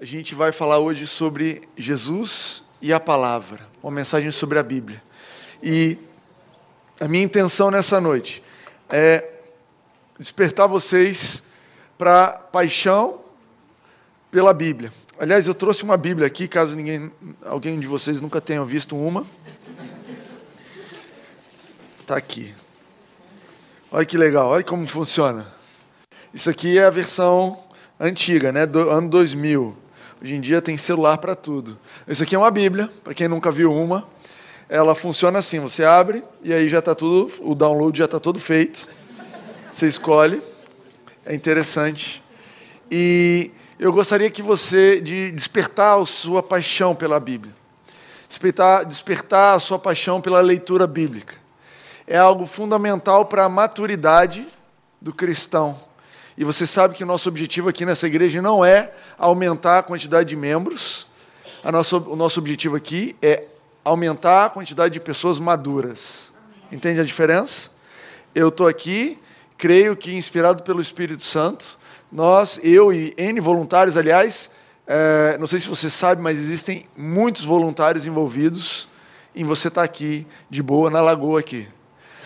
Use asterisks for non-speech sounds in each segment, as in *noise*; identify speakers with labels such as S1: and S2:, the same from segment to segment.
S1: A gente vai falar hoje sobre Jesus e a palavra, uma mensagem sobre a Bíblia. E a minha intenção nessa noite é despertar vocês para paixão pela Bíblia. Aliás, eu trouxe uma Bíblia aqui, caso ninguém, alguém de vocês nunca tenha visto uma. Está aqui. Olha que legal, olha como funciona. Isso aqui é a versão antiga, né, do ano 2000. Hoje em dia tem celular para tudo. Isso aqui é uma Bíblia, para quem nunca viu uma. Ela funciona assim: você abre e aí já está tudo, o download já está todo feito. Você escolhe. É interessante. E eu gostaria que você de despertar a sua paixão pela Bíblia, despertar, despertar a sua paixão pela leitura bíblica. É algo fundamental para a maturidade do cristão. E você sabe que o nosso objetivo aqui nessa igreja não é aumentar a quantidade de membros. A nossa, o nosso objetivo aqui é aumentar a quantidade de pessoas maduras. Entende a diferença? Eu estou aqui, creio que inspirado pelo Espírito Santo, nós, eu e N voluntários, aliás, é, não sei se você sabe, mas existem muitos voluntários envolvidos em você estar tá aqui de boa na lagoa aqui.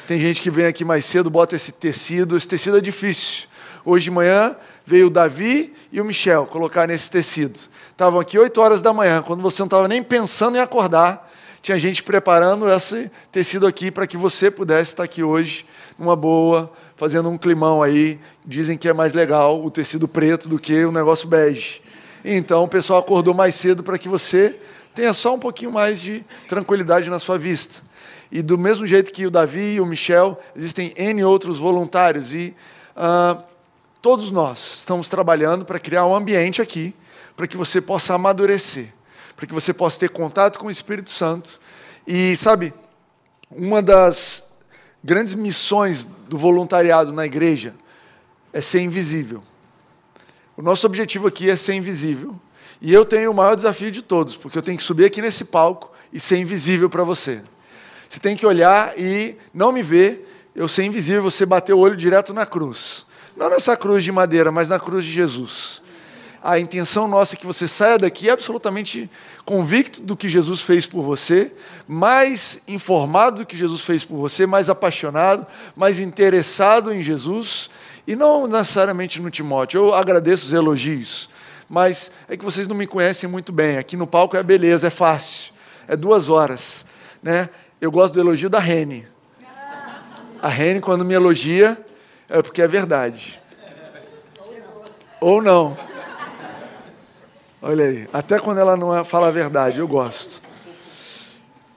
S1: Tem gente que vem aqui mais cedo, bota esse tecido, esse tecido é difícil. Hoje de manhã veio o Davi e o Michel colocar nesse tecido. Estavam aqui 8 horas da manhã, quando você não estava nem pensando em acordar, tinha gente preparando esse tecido aqui para que você pudesse estar aqui hoje, numa boa, fazendo um climão aí. Dizem que é mais legal o tecido preto do que o negócio bege. Então o pessoal acordou mais cedo para que você tenha só um pouquinho mais de tranquilidade na sua vista. E do mesmo jeito que o Davi e o Michel, existem N outros voluntários. E uh, Todos nós estamos trabalhando para criar um ambiente aqui para que você possa amadurecer, para que você possa ter contato com o Espírito Santo. E, sabe, uma das grandes missões do voluntariado na igreja é ser invisível. O nosso objetivo aqui é ser invisível. E eu tenho o maior desafio de todos, porque eu tenho que subir aqui nesse palco e ser invisível para você. Você tem que olhar e não me ver, eu ser invisível, você bater o olho direto na cruz. Não nessa cruz de madeira, mas na cruz de Jesus. A intenção nossa é que você saia daqui absolutamente convicto do que Jesus fez por você, mais informado do que Jesus fez por você, mais apaixonado, mais interessado em Jesus, e não necessariamente no Timóteo. Eu agradeço os elogios, mas é que vocês não me conhecem muito bem. Aqui no palco é beleza, é fácil, é duas horas. Né? Eu gosto do elogio da Rene. A Rene, quando me elogia, é porque é verdade. Ou não. Olha aí, até quando ela não é, fala a verdade, eu gosto.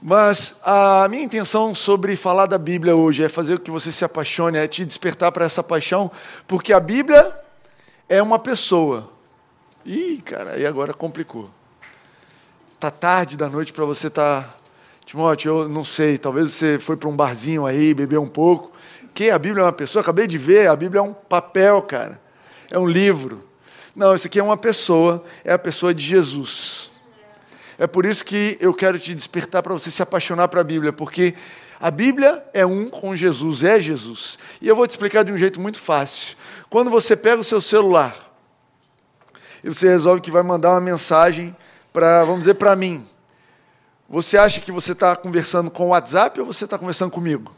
S1: Mas a minha intenção sobre falar da Bíblia hoje é fazer com que você se apaixone, é te despertar para essa paixão, porque a Bíblia é uma pessoa. Ih, cara, aí agora complicou. Tá tarde da noite para você estar. Tá... Timóteo, eu não sei, talvez você foi para um barzinho aí, bebeu um pouco, que a Bíblia é uma pessoa? Acabei de ver, a Bíblia é um papel, cara. É um livro. Não, isso aqui é uma pessoa, é a pessoa de Jesus. É por isso que eu quero te despertar para você se apaixonar para a Bíblia, porque a Bíblia é um com Jesus, é Jesus. E eu vou te explicar de um jeito muito fácil. Quando você pega o seu celular e você resolve que vai mandar uma mensagem para, vamos dizer, para mim, você acha que você está conversando com o WhatsApp ou você está conversando comigo?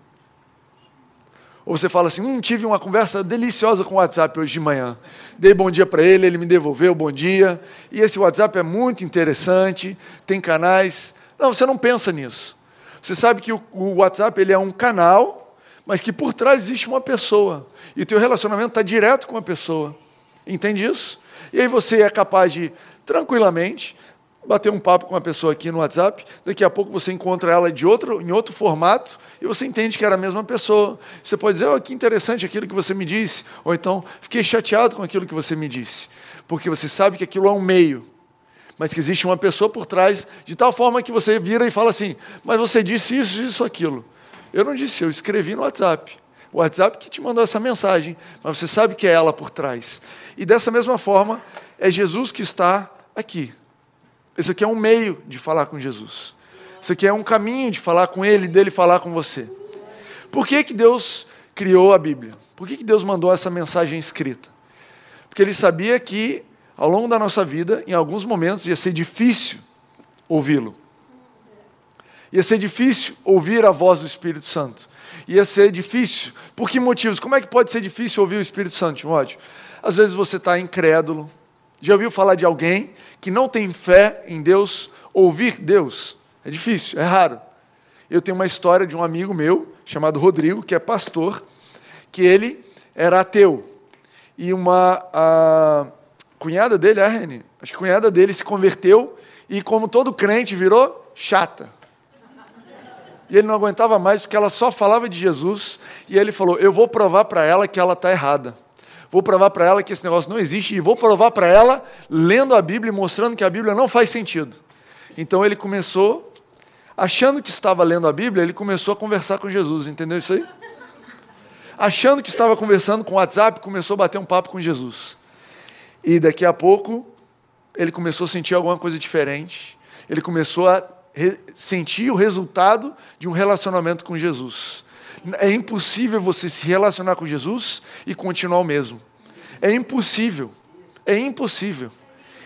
S1: Ou você fala assim: hum, tive uma conversa deliciosa com o WhatsApp hoje de manhã. Dei bom dia para ele, ele me devolveu bom dia. E esse WhatsApp é muito interessante, tem canais. Não, você não pensa nisso. Você sabe que o, WhatsApp ele é um canal, mas que por trás existe uma pessoa. E o teu relacionamento está direto com a pessoa. Entende isso? E aí você é capaz de, tranquilamente, bater um papo com uma pessoa aqui no WhatsApp, daqui a pouco você encontra ela de outro, em outro formato e você entende que era a mesma pessoa. Você pode dizer, oh, que interessante aquilo que você me disse, ou então, fiquei chateado com aquilo que você me disse, porque você sabe que aquilo é um meio, mas que existe uma pessoa por trás, de tal forma que você vira e fala assim, mas você disse isso, isso, aquilo. Eu não disse, eu escrevi no WhatsApp. O WhatsApp que te mandou essa mensagem, mas você sabe que é ela por trás. E dessa mesma forma, é Jesus que está aqui. Esse aqui é um meio de falar com Jesus. Isso aqui é um caminho de falar com Ele, dele falar com você. Por que, que Deus criou a Bíblia? Por que, que Deus mandou essa mensagem escrita? Porque Ele sabia que ao longo da nossa vida, em alguns momentos, ia ser difícil ouvi-lo. Ia ser difícil ouvir a voz do Espírito Santo. Ia ser difícil. Por que motivos? Como é que pode ser difícil ouvir o Espírito Santo, Timóteo? Às vezes você está incrédulo. Já ouviu falar de alguém que não tem fé em Deus, ouvir Deus? É difícil, é raro. Eu tenho uma história de um amigo meu, chamado Rodrigo, que é pastor, que ele era ateu. E uma a cunhada dele, a Reni, acho que a cunhada dele se converteu e, como todo crente, virou chata. E ele não aguentava mais porque ela só falava de Jesus. E ele falou: Eu vou provar para ela que ela está errada. Vou provar para ela que esse negócio não existe. E vou provar para ela lendo a Bíblia e mostrando que a Bíblia não faz sentido. Então ele começou, achando que estava lendo a Bíblia, ele começou a conversar com Jesus. Entendeu isso aí? Achando que estava conversando com o WhatsApp, começou a bater um papo com Jesus. E daqui a pouco, ele começou a sentir alguma coisa diferente. Ele começou a sentir o resultado de um relacionamento com Jesus. É impossível você se relacionar com Jesus e continuar o mesmo. É impossível. É impossível.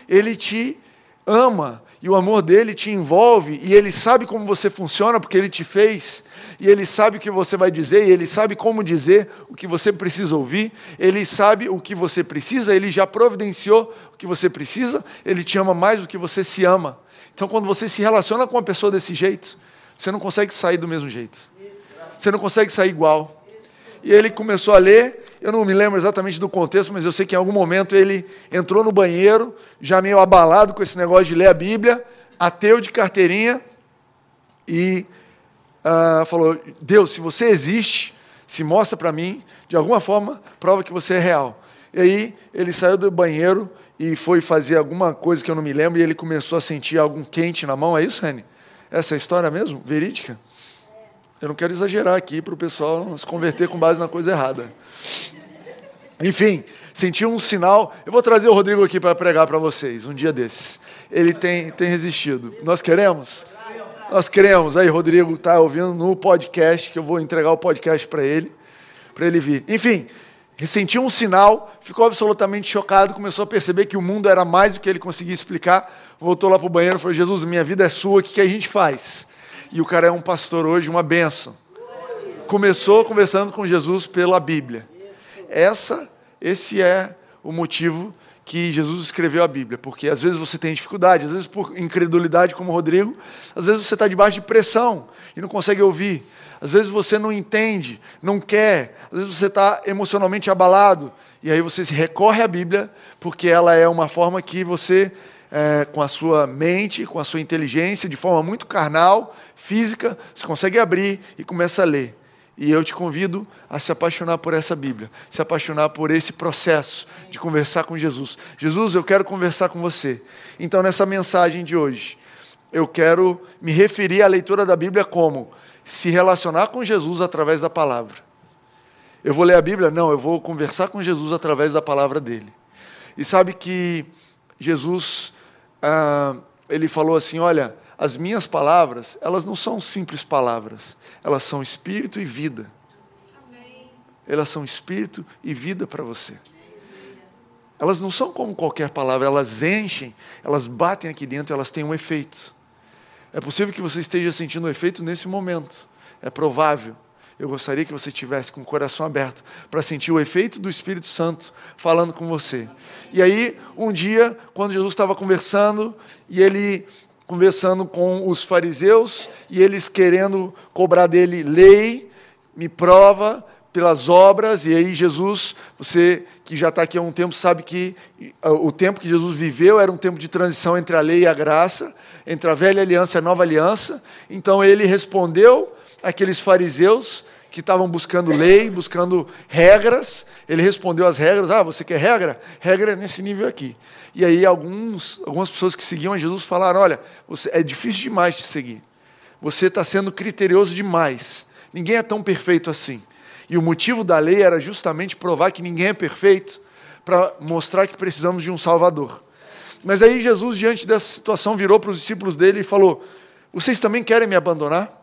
S1: Ele te ama e o amor dele te envolve e ele sabe como você funciona porque ele te fez e ele sabe o que você vai dizer e ele sabe como dizer o que você precisa ouvir, ele sabe o que você precisa, ele já providenciou o que você precisa, ele te ama mais do que você se ama. Então, quando você se relaciona com uma pessoa desse jeito, você não consegue sair do mesmo jeito. Você não consegue sair igual. E ele começou a ler, eu não me lembro exatamente do contexto, mas eu sei que em algum momento ele entrou no banheiro, já meio abalado com esse negócio de ler a Bíblia, ateu de carteirinha, e uh, falou: Deus, se você existe, se mostra para mim, de alguma forma, prova que você é real. E aí ele saiu do banheiro, e foi fazer alguma coisa que eu não me lembro e ele começou a sentir algum quente na mão. É isso, Reni? Essa é história mesmo? Verídica? Eu não quero exagerar aqui para o pessoal se converter com base na coisa errada. Enfim, sentiu um sinal. Eu vou trazer o Rodrigo aqui para pregar para vocês um dia desses. Ele tem, tem resistido. Nós queremos? Nós queremos. Aí, Rodrigo está ouvindo no podcast, que eu vou entregar o podcast para ele, para ele vir. Enfim, sentiu um sinal, ficou absolutamente chocado, começou a perceber que o mundo era mais do que ele conseguia explicar, voltou lá para o banheiro e falou: Jesus, minha vida é sua, o que, que a gente faz? E o cara é um pastor hoje, uma benção. Começou conversando com Jesus pela Bíblia. Essa, esse é o motivo que Jesus escreveu a Bíblia, porque às vezes você tem dificuldade, às vezes por incredulidade, como o Rodrigo, às vezes você está debaixo de pressão e não consegue ouvir, às vezes você não entende, não quer, às vezes você está emocionalmente abalado, e aí você se recorre à Bíblia, porque ela é uma forma que você, é, com a sua mente, com a sua inteligência, de forma muito carnal, física, você consegue abrir e começa a ler. E eu te convido a se apaixonar por essa Bíblia, se apaixonar por esse processo de conversar com Jesus. Jesus, eu quero conversar com você. Então, nessa mensagem de hoje, eu quero me referir à leitura da Bíblia como se relacionar com Jesus através da palavra. Eu vou ler a Bíblia? Não, eu vou conversar com Jesus através da palavra dele. E sabe que Jesus, ah, ele falou assim: olha, as minhas palavras, elas não são simples palavras, elas são espírito e vida. Amém. Elas são espírito e vida para você. Elas não são como qualquer palavra, elas enchem, elas batem aqui dentro, elas têm um efeito. É possível que você esteja sentindo o efeito nesse momento. É provável. Eu gostaria que você tivesse com o coração aberto para sentir o efeito do Espírito Santo falando com você. E aí, um dia, quando Jesus estava conversando, e ele conversando com os fariseus, e eles querendo cobrar dele lei, me prova, pelas obras, e aí Jesus, você que já está aqui há um tempo, sabe que o tempo que Jesus viveu era um tempo de transição entre a lei e a graça, entre a velha aliança e a nova aliança. Então ele respondeu àqueles fariseus que estavam buscando lei, buscando regras. Ele respondeu às regras: Ah, você quer regra? Regra é nesse nível aqui. E aí alguns, algumas pessoas que seguiam a Jesus falaram: Olha, você, é difícil demais de seguir. Você está sendo criterioso demais. Ninguém é tão perfeito assim. E o motivo da lei era justamente provar que ninguém é perfeito, para mostrar que precisamos de um Salvador. Mas aí Jesus, diante dessa situação, virou para os discípulos dele e falou: Vocês também querem me abandonar?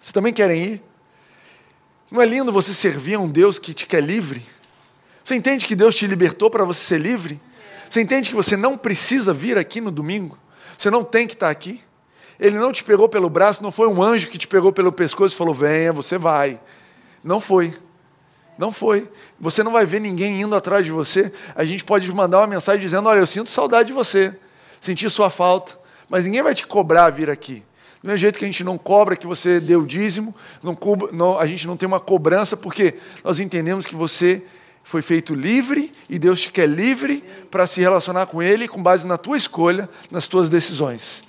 S1: Vocês também querem ir? Não é lindo você servir a um Deus que te quer livre? Você entende que Deus te libertou para você ser livre? Você entende que você não precisa vir aqui no domingo? Você não tem que estar aqui? Ele não te pegou pelo braço, não foi um anjo que te pegou pelo pescoço e falou: venha, você vai. Não foi. Não foi. Você não vai ver ninguém indo atrás de você. A gente pode mandar uma mensagem dizendo: olha, eu sinto saudade de você, senti sua falta, mas ninguém vai te cobrar vir aqui. Do mesmo jeito que a gente não cobra que você deu dízimo, não, não, a gente não tem uma cobrança, porque nós entendemos que você foi feito livre e Deus te quer livre para se relacionar com Ele com base na tua escolha, nas tuas decisões.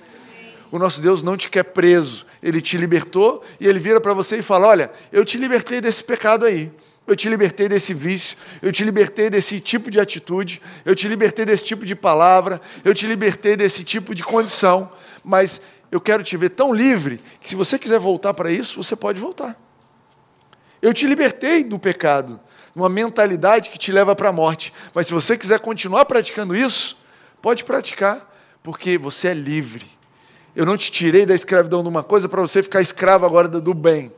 S1: O nosso Deus não te quer preso, Ele te libertou e Ele vira para você e fala: Olha, eu te libertei desse pecado aí. Eu te libertei desse vício, eu te libertei desse tipo de atitude, eu te libertei desse tipo de palavra, eu te libertei desse tipo de condição, mas eu quero te ver tão livre que se você quiser voltar para isso, você pode voltar. Eu te libertei do pecado, uma mentalidade que te leva para a morte, mas se você quiser continuar praticando isso, pode praticar, porque você é livre. Eu não te tirei da escravidão de uma coisa para você ficar escravo agora do bem.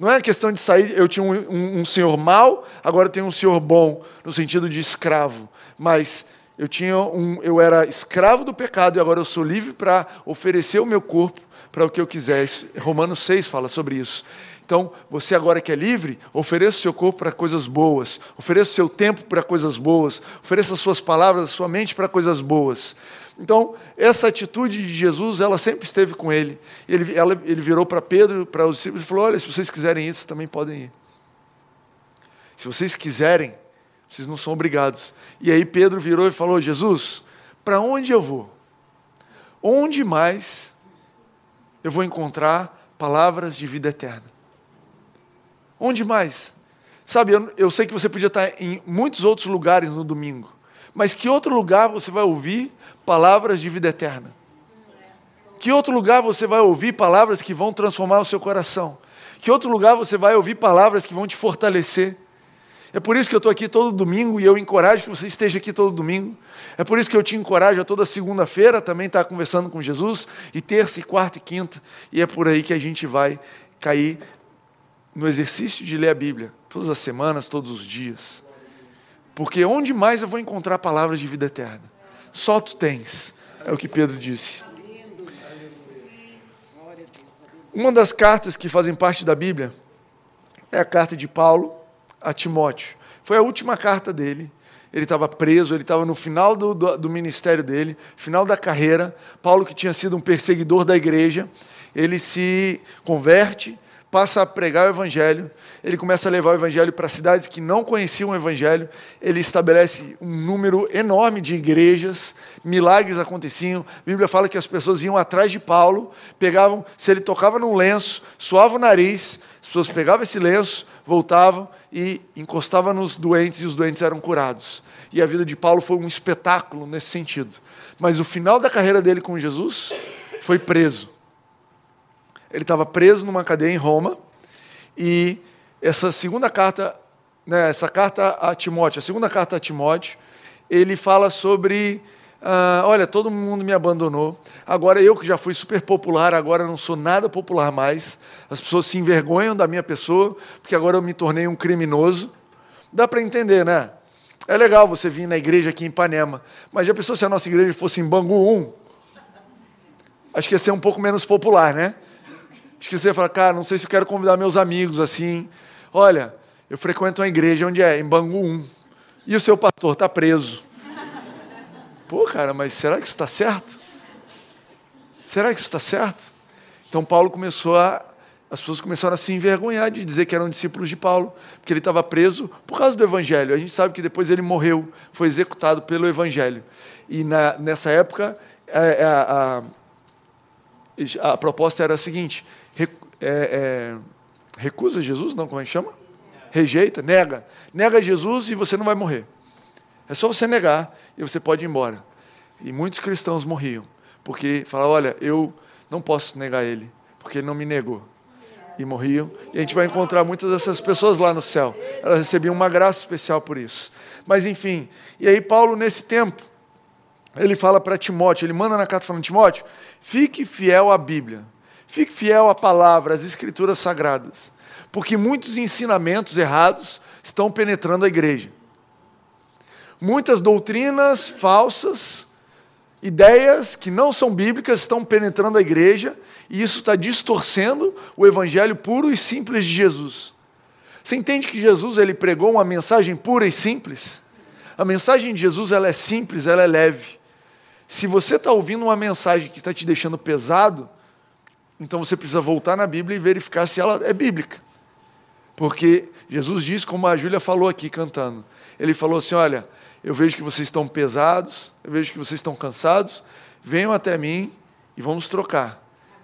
S1: Não é questão de sair, eu tinha um, um, um senhor mau, agora tenho um senhor bom, no sentido de escravo. Mas eu, tinha um, eu era escravo do pecado e agora eu sou livre para oferecer o meu corpo para o que eu quiser. Romanos 6 fala sobre isso. Então, você agora que é livre, ofereça o seu corpo para coisas boas, ofereça o seu tempo para coisas boas, ofereça as suas palavras, a sua mente para coisas boas. Então, essa atitude de Jesus, ela sempre esteve com ele. Ele, ela, ele virou para Pedro, para os discípulos, e falou: Olha, se vocês quiserem ir, vocês também podem ir. Se vocês quiserem, vocês não são obrigados. E aí Pedro virou e falou: Jesus, para onde eu vou? Onde mais eu vou encontrar palavras de vida eterna? Onde mais? Sabe, eu, eu sei que você podia estar em muitos outros lugares no domingo, mas que outro lugar você vai ouvir palavras de vida eterna? Que outro lugar você vai ouvir palavras que vão transformar o seu coração? Que outro lugar você vai ouvir palavras que vão te fortalecer? É por isso que eu estou aqui todo domingo e eu encorajo que você esteja aqui todo domingo. É por isso que eu te encorajo a toda segunda-feira também estar conversando com Jesus, e terça, e quarta e quinta. E é por aí que a gente vai cair no exercício de ler a Bíblia, todas as semanas, todos os dias. Porque onde mais eu vou encontrar palavras de vida eterna? Só tu tens, é o que Pedro disse. Uma das cartas que fazem parte da Bíblia é a carta de Paulo a Timóteo. Foi a última carta dele. Ele estava preso, ele estava no final do, do, do, ministério dele, final da carreira. Paulo, que tinha sido um perseguidor da igreja, ele se converte, passa a pregar o evangelho, ele começa a levar o evangelho para cidades que não conheciam o evangelho, ele estabelece um número enorme de igrejas, milagres aconteciam. A Bíblia fala que as pessoas iam atrás de Paulo, pegavam, se ele tocava num lenço, suava o nariz, as pessoas pegavam esse lenço, voltavam e encostavam nos doentes e os doentes eram curados. E a vida de Paulo foi um espetáculo nesse sentido. Mas o final da carreira dele com Jesus foi preso. Ele estava preso numa cadeia em Roma e essa segunda carta, né, essa carta a Timóteo, a segunda carta a Timóteo, ele fala sobre, ah, olha, todo mundo me abandonou. Agora eu que já fui super popular, agora não sou nada popular mais. As pessoas se envergonham da minha pessoa porque agora eu me tornei um criminoso. Dá para entender, né? É legal você vir na igreja aqui em Ipanema, mas já pensou se a nossa igreja fosse em Bangu 1? Acho que ia ser um pouco menos popular, né? Acho que você ia falar, cara, não sei se eu quero convidar meus amigos assim. Olha, eu frequento uma igreja onde é, em Bangu 1. E o seu pastor está preso. Pô, cara, mas será que isso está certo? Será que isso está certo? Então Paulo começou a. As pessoas começaram a se envergonhar de dizer que eram discípulos de Paulo, porque ele estava preso por causa do Evangelho. A gente sabe que depois ele morreu, foi executado pelo Evangelho. E na, nessa época, é, é, a, a, a proposta era a seguinte: é, é, recusa Jesus, não, como é que chama? Rejeita, nega. Nega Jesus e você não vai morrer. É só você negar e você pode ir embora. E muitos cristãos morriam, porque falavam, olha, eu não posso negar ele, porque ele não me negou. E morriam. E a gente vai encontrar muitas dessas pessoas lá no céu. Elas recebiam uma graça especial por isso. Mas enfim, e aí Paulo, nesse tempo, ele fala para Timóteo, ele manda na carta falando, Timóteo, fique fiel à Bíblia. Fique fiel à palavra, às escrituras sagradas, porque muitos ensinamentos errados estão penetrando a igreja. Muitas doutrinas falsas, ideias que não são bíblicas estão penetrando a igreja e isso está distorcendo o evangelho puro e simples de Jesus. Você entende que Jesus ele pregou uma mensagem pura e simples? A mensagem de Jesus ela é simples, ela é leve. Se você está ouvindo uma mensagem que está te deixando pesado, então você precisa voltar na Bíblia e verificar se ela é bíblica. Porque Jesus diz, como a Júlia falou aqui cantando, ele falou assim: Olha, eu vejo que vocês estão pesados, eu vejo que vocês estão cansados, venham até mim e vamos trocar.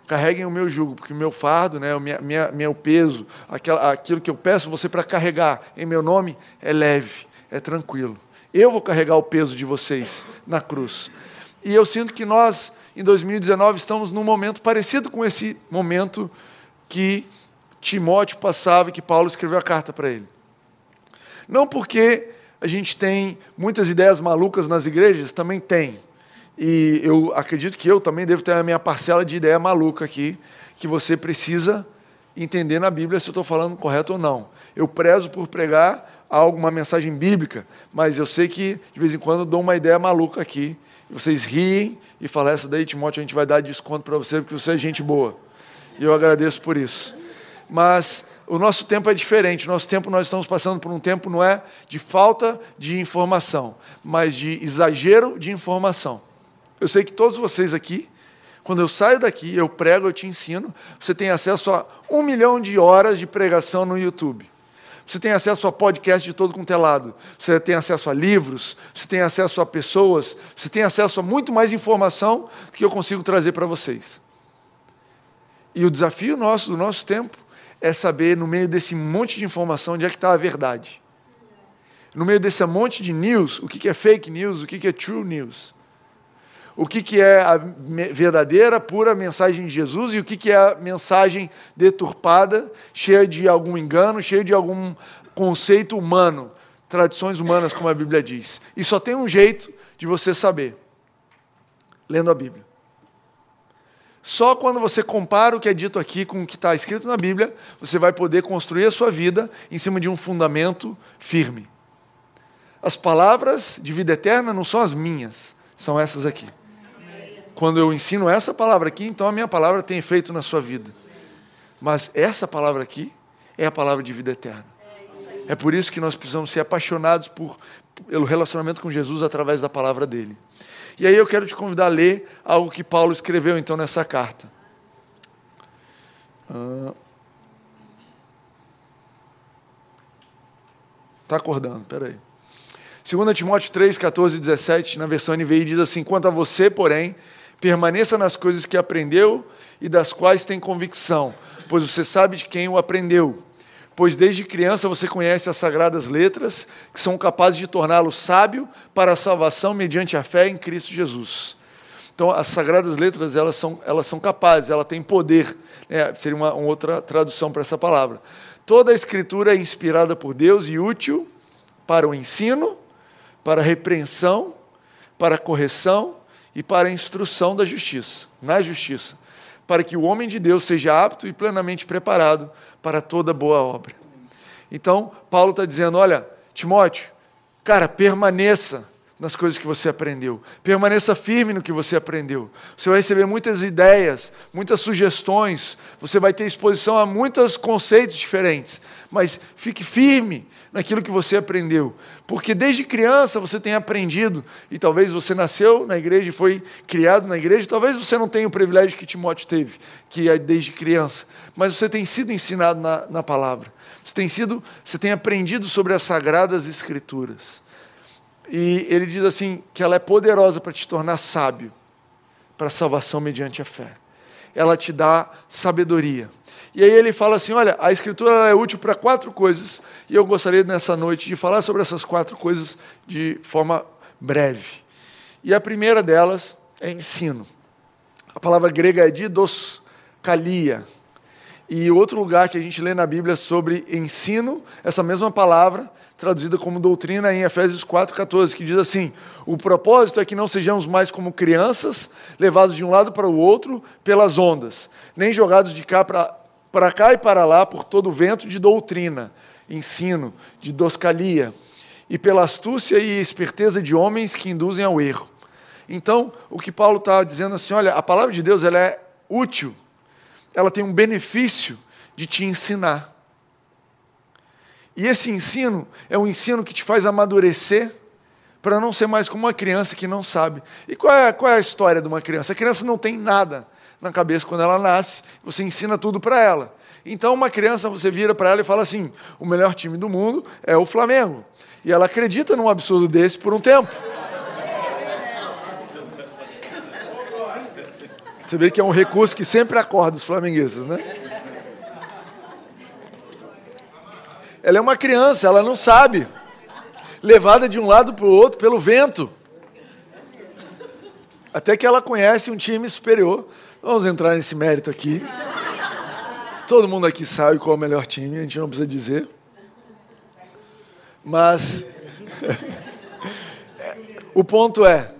S1: Carreguem o meu jugo, porque o meu fardo, né, o minha, minha, meu peso, aquela, aquilo que eu peço você para carregar em meu nome é leve, é tranquilo. Eu vou carregar o peso de vocês na cruz. E eu sinto que nós, em 2019, estamos num momento parecido com esse momento que Timóteo passava e que Paulo escreveu a carta para ele. Não porque a gente tem muitas ideias malucas nas igrejas, também tem. E eu acredito que eu também devo ter a minha parcela de ideia maluca aqui, que você precisa entender na Bíblia se eu estou falando correto ou não. Eu prezo por pregar alguma mensagem bíblica, mas eu sei que de vez em quando dou uma ideia maluca aqui. Vocês riem e falam, essa daí, Timóteo, a gente vai dar desconto para você, porque você é gente boa. E eu agradeço por isso. Mas o nosso tempo é diferente. O nosso tempo, nós estamos passando por um tempo, não é de falta de informação, mas de exagero de informação. Eu sei que todos vocês aqui, quando eu saio daqui, eu prego, eu te ensino, você tem acesso a um milhão de horas de pregação no YouTube. Você tem acesso a podcast de todo quanto é lado. Você tem acesso a livros, você tem acesso a pessoas, você tem acesso a muito mais informação do que eu consigo trazer para vocês. E o desafio nosso, do nosso tempo, é saber, no meio desse monte de informação, onde é que está a verdade. No meio desse monte de news, o que é fake news, o que é true news o que, é a verdadeira, pura mensagem de Jesus e o que é a mensagem deturpada, cheia de algum engano, cheia de algum conceito humano, tradições humanas, como a Bíblia diz. E só tem um jeito de você saber: lendo a Bíblia. Só quando você compara o que é dito aqui com o que está escrito na Bíblia, você vai poder construir a sua vida em cima de um fundamento firme. As palavras de vida eterna não são as minhas, são essas aqui quando eu ensino essa palavra aqui, então a minha palavra tem efeito na sua vida. Mas essa palavra aqui é a palavra de vida eterna. É por isso que nós precisamos ser apaixonados por, pelo relacionamento com Jesus através da palavra dele. E aí eu quero te convidar a ler algo que Paulo escreveu então nessa carta. Está ah. acordando, peraí. 2 Timóteo 3, 14 e 17, na versão NVI, diz assim: Quanto a você, porém, Permaneça nas coisas que aprendeu e das quais tem convicção, pois você sabe de quem o aprendeu. Pois desde criança você conhece as sagradas letras, que são capazes de torná-lo sábio para a salvação mediante a fé em Cristo Jesus. Então, as sagradas letras elas são, elas são capazes, ela tem poder. Né? Seria uma, uma outra tradução para essa palavra. Toda a escritura é inspirada por Deus e útil para o ensino, para a repreensão, para a correção e para a instrução da justiça, na justiça, para que o homem de Deus seja apto e plenamente preparado para toda boa obra. Então, Paulo está dizendo: olha, Timóteo, cara, permaneça nas coisas que você aprendeu. Permaneça firme no que você aprendeu. Você vai receber muitas ideias, muitas sugestões, você vai ter exposição a muitos conceitos diferentes, mas fique firme naquilo que você aprendeu. Porque desde criança você tem aprendido, e talvez você nasceu na igreja e foi criado na igreja, talvez você não tenha o privilégio que Timóteo teve, que é desde criança, mas você tem sido ensinado na, na palavra. Você tem sido, você tem aprendido sobre as sagradas escrituras. E ele diz assim que ela é poderosa para te tornar sábio para a salvação mediante a fé. Ela te dá sabedoria. E aí ele fala assim: olha, a escritura é útil para quatro coisas, e eu gostaria nessa noite de falar sobre essas quatro coisas de forma breve. E a primeira delas é ensino. A palavra grega é didoskalia. E outro lugar que a gente lê na Bíblia sobre ensino, essa mesma palavra, traduzida como doutrina em Efésios 4,14, que diz assim: O propósito é que não sejamos mais como crianças, levados de um lado para o outro pelas ondas, nem jogados de cá para para cá e para lá por todo o vento de doutrina, ensino, de doscalia. e pela astúcia e esperteza de homens que induzem ao erro. Então, o que Paulo está dizendo assim, olha, a palavra de Deus ela é útil, ela tem um benefício de te ensinar. E esse ensino é um ensino que te faz amadurecer para não ser mais como uma criança que não sabe. E qual é, qual é a história de uma criança? A criança não tem nada na cabeça quando ela nasce, você ensina tudo para ela. Então, uma criança, você vira para ela e fala assim: o melhor time do mundo é o Flamengo. E ela acredita num absurdo desse por um tempo. Você vê que é um recurso que sempre acorda os flamenguistas, né? Ela é uma criança, ela não sabe. Levada de um lado para o outro pelo vento. Até que ela conhece um time superior. Vamos entrar nesse mérito aqui. Todo mundo aqui sabe qual é o melhor time, a gente não precisa dizer. Mas *laughs* o ponto é,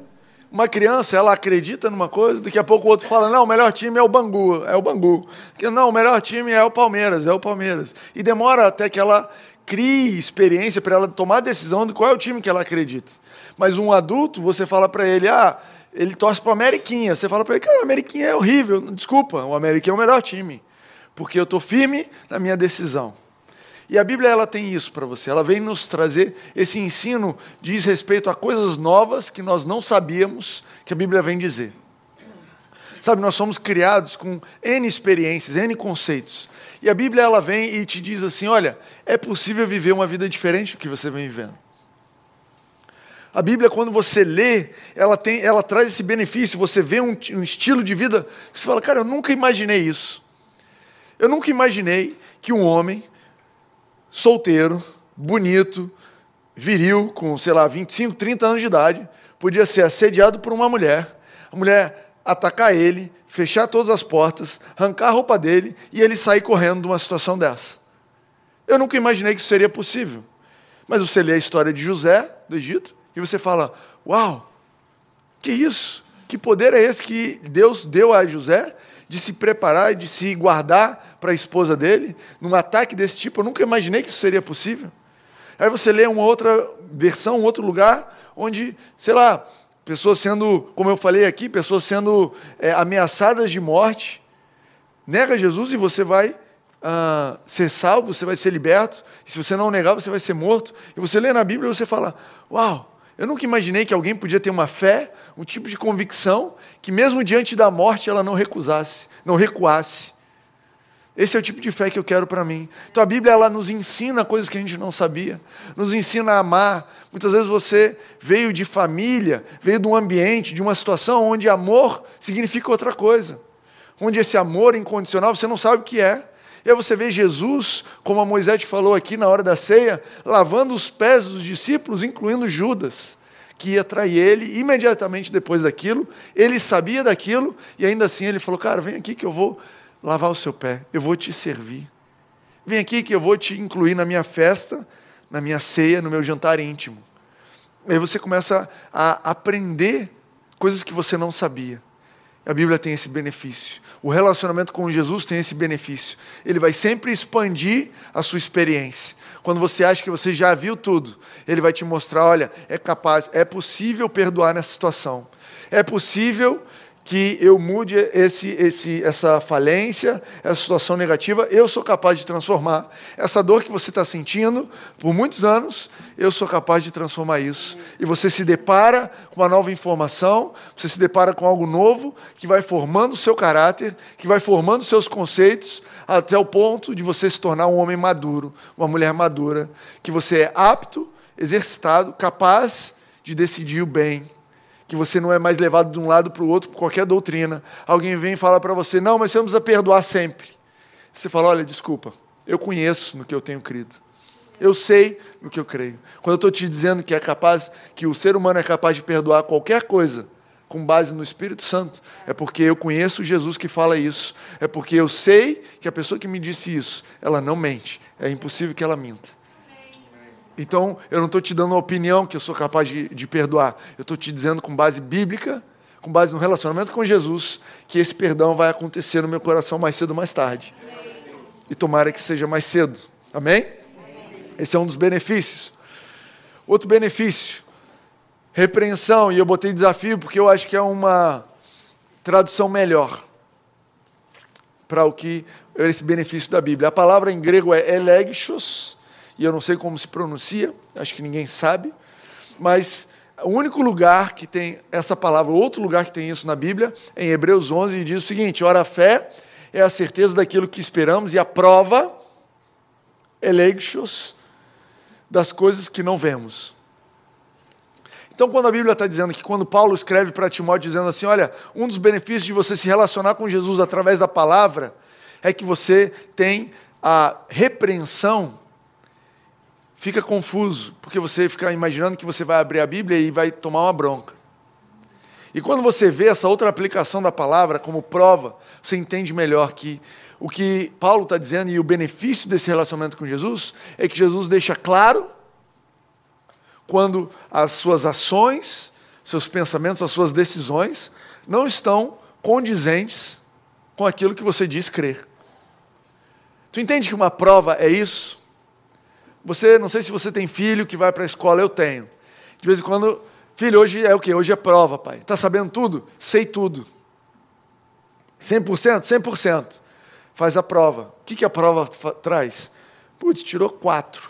S1: uma criança, ela acredita numa coisa, daqui a pouco o outro fala, não, o melhor time é o Bangu, é o Bangu. Não, o melhor time é o Palmeiras, é o Palmeiras. E demora até que ela crie experiência para ela tomar a decisão de qual é o time que ela acredita. Mas um adulto, você fala para ele, ah, ele torce para o Ameriquinha. Você fala para ele, cara, o Ameriquinha é horrível. Desculpa, o Ameriquinha é o melhor time. Porque eu estou firme na minha decisão. E a Bíblia ela tem isso para você. Ela vem nos trazer esse ensino diz respeito a coisas novas que nós não sabíamos que a Bíblia vem dizer. Sabe, nós somos criados com N experiências, N conceitos. E a Bíblia ela vem e te diz assim: olha, é possível viver uma vida diferente do que você vem vivendo. A Bíblia, quando você lê, ela, tem, ela traz esse benefício. Você vê um, um estilo de vida que você fala, cara, eu nunca imaginei isso. Eu nunca imaginei que um homem solteiro, bonito, viril, com, sei lá, 25, 30 anos de idade, podia ser assediado por uma mulher, a mulher atacar ele, fechar todas as portas, arrancar a roupa dele e ele sair correndo de uma situação dessa. Eu nunca imaginei que isso seria possível. Mas você lê a história de José, do Egito, e você fala: Uau, que isso? Que poder é esse que Deus deu a José de se preparar e de se guardar para a esposa dele, num ataque desse tipo. Eu nunca imaginei que isso seria possível. Aí você lê uma outra versão, um outro lugar, onde, sei lá, pessoas sendo, como eu falei aqui, pessoas sendo é, ameaçadas de morte. Nega Jesus e você vai ah, ser salvo, você vai ser liberto. E se você não negar, você vai ser morto. E você lê na Bíblia e você fala: Uau, eu nunca imaginei que alguém podia ter uma fé, um tipo de convicção, que mesmo diante da morte ela não recusasse, não recuasse. Esse é o tipo de fé que eu quero para mim. Então a Bíblia ela nos ensina coisas que a gente não sabia, nos ensina a amar. Muitas vezes você veio de família, veio de um ambiente, de uma situação onde amor significa outra coisa. Onde esse amor incondicional você não sabe o que é. E aí você vê Jesus, como a Moisés falou aqui na hora da ceia, lavando os pés dos discípulos, incluindo Judas, que ia trair ele imediatamente depois daquilo. Ele sabia daquilo e ainda assim ele falou: Cara, vem aqui que eu vou lavar o seu pé, eu vou te servir. Vem aqui que eu vou te incluir na minha festa, na minha ceia, no meu jantar íntimo. Aí você começa a aprender coisas que você não sabia. A Bíblia tem esse benefício. O relacionamento com Jesus tem esse benefício. Ele vai sempre expandir a sua experiência. Quando você acha que você já viu tudo, ele vai te mostrar: olha, é capaz, é possível perdoar nessa situação. É possível que eu mude esse, esse, essa falência, essa situação negativa, eu sou capaz de transformar. Essa dor que você está sentindo por muitos anos, eu sou capaz de transformar isso. E você se depara com uma nova informação, você se depara com algo novo que vai formando o seu caráter, que vai formando seus conceitos, até o ponto de você se tornar um homem maduro, uma mulher madura, que você é apto, exercitado, capaz de decidir o bem que você não é mais levado de um lado para o outro por qualquer doutrina. Alguém vem e fala para você, não, mas você não precisa perdoar sempre. Você fala, olha, desculpa, eu conheço no que eu tenho crido. Eu sei no que eu creio. Quando eu estou te dizendo que é capaz, que o ser humano é capaz de perdoar qualquer coisa com base no Espírito Santo, é porque eu conheço Jesus que fala isso. É porque eu sei que a pessoa que me disse isso, ela não mente. É impossível que ela minta. Então, eu não estou te dando uma opinião que eu sou capaz de, de perdoar. Eu estou te dizendo com base bíblica, com base no relacionamento com Jesus, que esse perdão vai acontecer no meu coração mais cedo ou mais tarde. E tomara que seja mais cedo. Amém? Esse é um dos benefícios. Outro benefício, repreensão, e eu botei desafio porque eu acho que é uma tradução melhor para o que esse benefício da Bíblia. A palavra em grego é elegchos, e eu não sei como se pronuncia, acho que ninguém sabe, mas o único lugar que tem essa palavra, outro lugar que tem isso na Bíblia, é em Hebreus 11, e diz o seguinte: ora, a fé é a certeza daquilo que esperamos e a prova, elegchos, das coisas que não vemos. Então, quando a Bíblia está dizendo que quando Paulo escreve para Timóteo dizendo assim, olha, um dos benefícios de você se relacionar com Jesus através da palavra é que você tem a repreensão fica confuso, porque você fica imaginando que você vai abrir a Bíblia e vai tomar uma bronca. E quando você vê essa outra aplicação da palavra como prova, você entende melhor que o que Paulo está dizendo e o benefício desse relacionamento com Jesus é que Jesus deixa claro quando as suas ações, seus pensamentos, as suas decisões não estão condizentes com aquilo que você diz crer. Tu entende que uma prova é isso? Você, não sei se você tem filho que vai para a escola, eu tenho. De vez em quando, filho, hoje é o quê? Hoje é prova, pai. Está sabendo tudo? Sei tudo. 100%? 100%. Faz a prova. O que, que a prova traz? Putz, tirou quatro.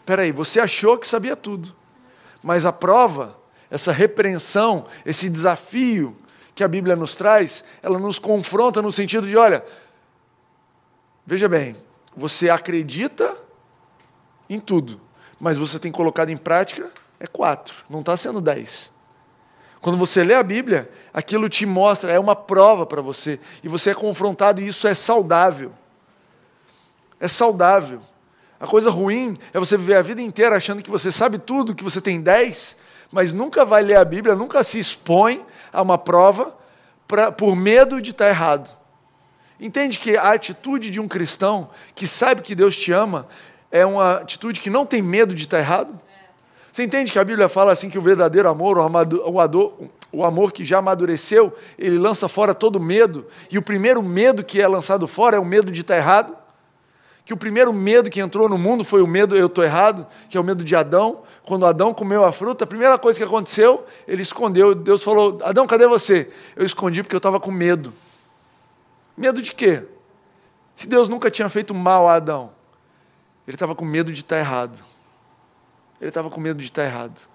S1: Espera aí, você achou que sabia tudo. Mas a prova, essa repreensão, esse desafio que a Bíblia nos traz, ela nos confronta no sentido de, olha, veja bem, você acredita em tudo, mas você tem colocado em prática é quatro, não está sendo dez. Quando você lê a Bíblia, aquilo te mostra, é uma prova para você, e você é confrontado, e isso é saudável. É saudável. A coisa ruim é você viver a vida inteira achando que você sabe tudo, que você tem dez, mas nunca vai ler a Bíblia, nunca se expõe a uma prova pra, por medo de estar tá errado. Entende que a atitude de um cristão que sabe que Deus te ama é uma atitude que não tem medo de estar errado? Você entende que a Bíblia fala assim que o verdadeiro amor, o, amor, o amor que já amadureceu, ele lança fora todo medo, e o primeiro medo que é lançado fora é o medo de estar errado? Que o primeiro medo que entrou no mundo foi o medo eu estou errado, que é o medo de Adão. Quando Adão comeu a fruta, a primeira coisa que aconteceu, ele escondeu. Deus falou: Adão, cadê você? Eu escondi porque eu estava com medo. Medo de quê? Se Deus nunca tinha feito mal a Adão, ele estava com medo de estar errado. Ele estava com medo de estar errado.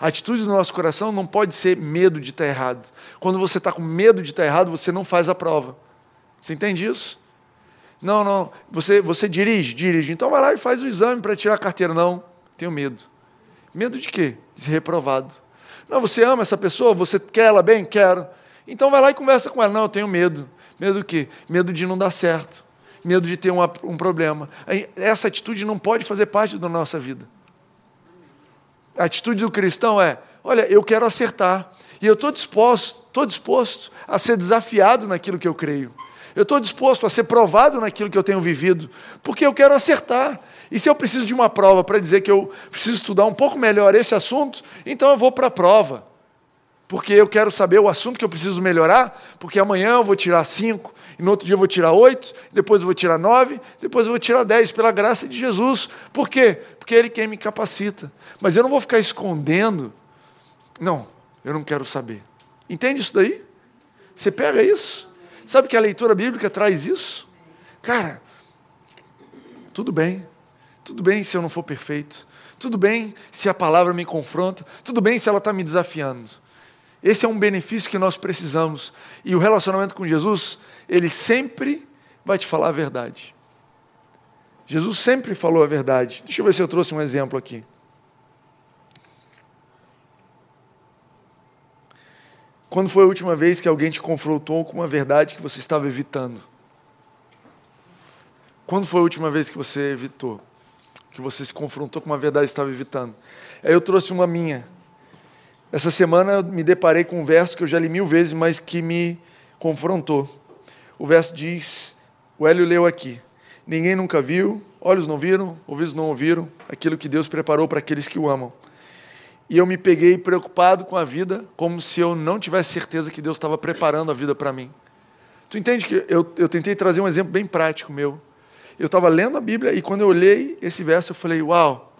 S1: A atitude do nosso coração não pode ser medo de estar errado. Quando você está com medo de estar errado, você não faz a prova. Você entende isso? Não, não. Você, você dirige? Dirige. Então vai lá e faz o exame para tirar a carteira. Não, tenho medo. Medo de quê? De ser reprovado. Não, você ama essa pessoa? Você quer ela bem? Quero. Então vai lá e conversa com ela. Não, eu tenho medo. Medo do quê? Medo de não dar certo. Medo de ter uma, um problema. Essa atitude não pode fazer parte da nossa vida. A atitude do cristão é: olha, eu quero acertar. E eu estou disposto, estou disposto a ser desafiado naquilo que eu creio. Eu estou disposto a ser provado naquilo que eu tenho vivido, porque eu quero acertar. E se eu preciso de uma prova para dizer que eu preciso estudar um pouco melhor esse assunto, então eu vou para a prova porque eu quero saber o assunto que eu preciso melhorar, porque amanhã eu vou tirar cinco, e no outro dia eu vou tirar oito, depois eu vou tirar nove, depois eu vou tirar dez, pela graça de Jesus. Por quê? Porque Ele quem me capacita. Mas eu não vou ficar escondendo. Não, eu não quero saber. Entende isso daí? Você pega isso? Sabe que a leitura bíblica traz isso? Cara, tudo bem. Tudo bem se eu não for perfeito. Tudo bem se a palavra me confronta. Tudo bem se ela está me desafiando. Esse é um benefício que nós precisamos. E o relacionamento com Jesus, ele sempre vai te falar a verdade. Jesus sempre falou a verdade. Deixa eu ver se eu trouxe um exemplo aqui. Quando foi a última vez que alguém te confrontou com uma verdade que você estava evitando? Quando foi a última vez que você evitou? Que você se confrontou com uma verdade que estava evitando? Aí eu trouxe uma minha. Essa semana eu me deparei com um verso que eu já li mil vezes, mas que me confrontou. O verso diz: o Hélio leu aqui. Ninguém nunca viu, olhos não viram, ouvidos não ouviram aquilo que Deus preparou para aqueles que o amam. E eu me peguei preocupado com a vida, como se eu não tivesse certeza que Deus estava preparando a vida para mim. Tu entende que eu, eu tentei trazer um exemplo bem prático meu. eu estava lendo a Bíblia e quando eu olhei esse verso, eu falei: Uau,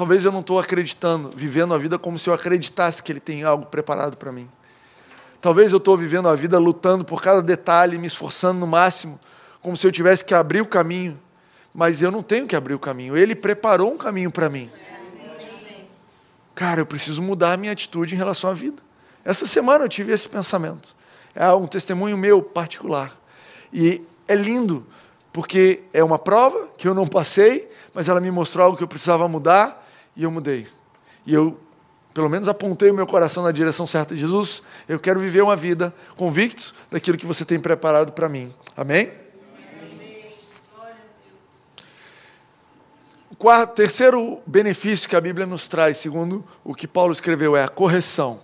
S1: talvez eu não estou acreditando, vivendo a vida como se eu acreditasse que Ele tem algo preparado para mim. Talvez eu estou vivendo a vida lutando por cada detalhe, me esforçando no máximo, como se eu tivesse que abrir o caminho. Mas eu não tenho que abrir o caminho. Ele preparou um caminho para mim. Cara, eu preciso mudar a minha atitude em relação à vida. Essa semana eu tive esse pensamento. É um testemunho meu particular. E é lindo, porque é uma prova que eu não passei, mas ela me mostrou algo que eu precisava mudar e eu mudei. E eu pelo menos apontei o meu coração na direção certa. Jesus, eu quero viver uma vida convicto daquilo que você tem preparado para mim. Amém? O terceiro benefício que a Bíblia nos traz, segundo o que Paulo escreveu, é a correção.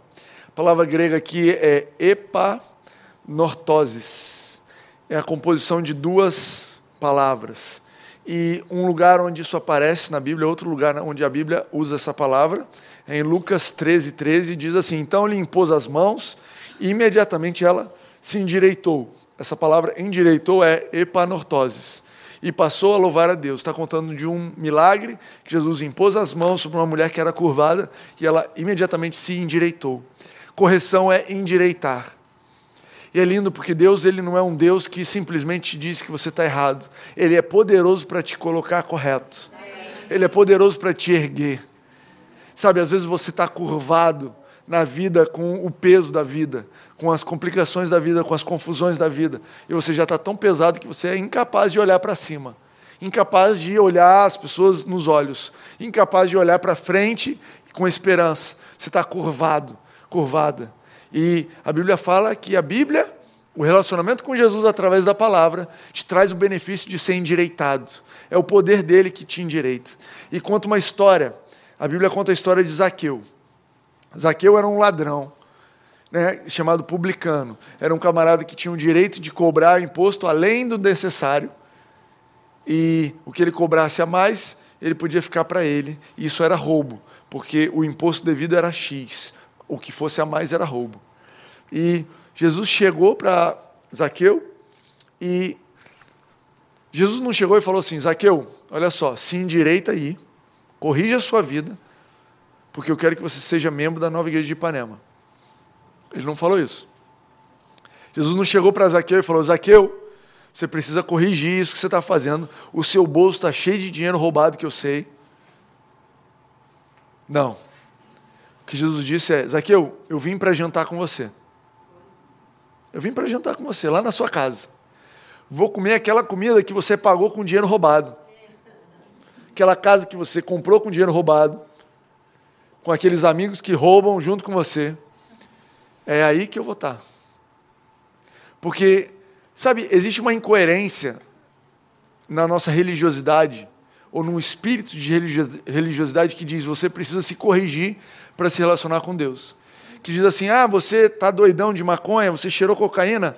S1: A palavra grega aqui é epanortoses. É a composição de duas palavras. E um lugar onde isso aparece na Bíblia, outro lugar onde a Bíblia usa essa palavra, em Lucas 13, 13, diz assim: Então ele impôs as mãos e imediatamente ela se endireitou. Essa palavra endireitou é epanortoses. E passou a louvar a Deus. Está contando de um milagre que Jesus impôs as mãos sobre uma mulher que era curvada e ela imediatamente se endireitou. Correção é endireitar. E é lindo porque Deus ele não é um Deus que simplesmente diz que você está errado. Ele é poderoso para te colocar correto. Ele é poderoso para te erguer. Sabe, às vezes você está curvado na vida com o peso da vida, com as complicações da vida, com as confusões da vida, e você já está tão pesado que você é incapaz de olhar para cima, incapaz de olhar as pessoas nos olhos, incapaz de olhar para frente com esperança. Você está curvado, curvada. E a Bíblia fala que a Bíblia, o relacionamento com Jesus através da palavra, te traz o benefício de ser endireitado. É o poder dele que te endireita. E conta uma história a Bíblia conta a história de Zaqueu. Zaqueu era um ladrão, né, chamado publicano. Era um camarada que tinha o direito de cobrar imposto além do necessário. E o que ele cobrasse a mais, ele podia ficar para ele. E isso era roubo, porque o imposto devido era X. O que fosse a mais era roubo. E Jesus chegou para Zaqueu e Jesus não chegou e falou assim: Zaqueu, olha só, se endireita aí Corrija a sua vida, porque eu quero que você seja membro da nova igreja de Ipanema. Ele não falou isso. Jesus não chegou para Zaqueu e falou: Zaqueu, você precisa corrigir isso que você está fazendo. O seu bolso está cheio de dinheiro roubado, que eu sei. Não. Que Jesus disse é: Zaqueu, eu vim para jantar com você. Eu vim para jantar com você, lá na sua casa. Vou comer aquela comida que você pagou com dinheiro roubado aquela casa que você comprou com dinheiro roubado, com aqueles amigos que roubam junto com você. É aí que eu vou estar. Porque, sabe, existe uma incoerência na nossa religiosidade, ou num espírito de religiosidade que diz você precisa se corrigir para se relacionar com Deus. Que diz assim: ah, você está doidão de maconha, você cheirou cocaína,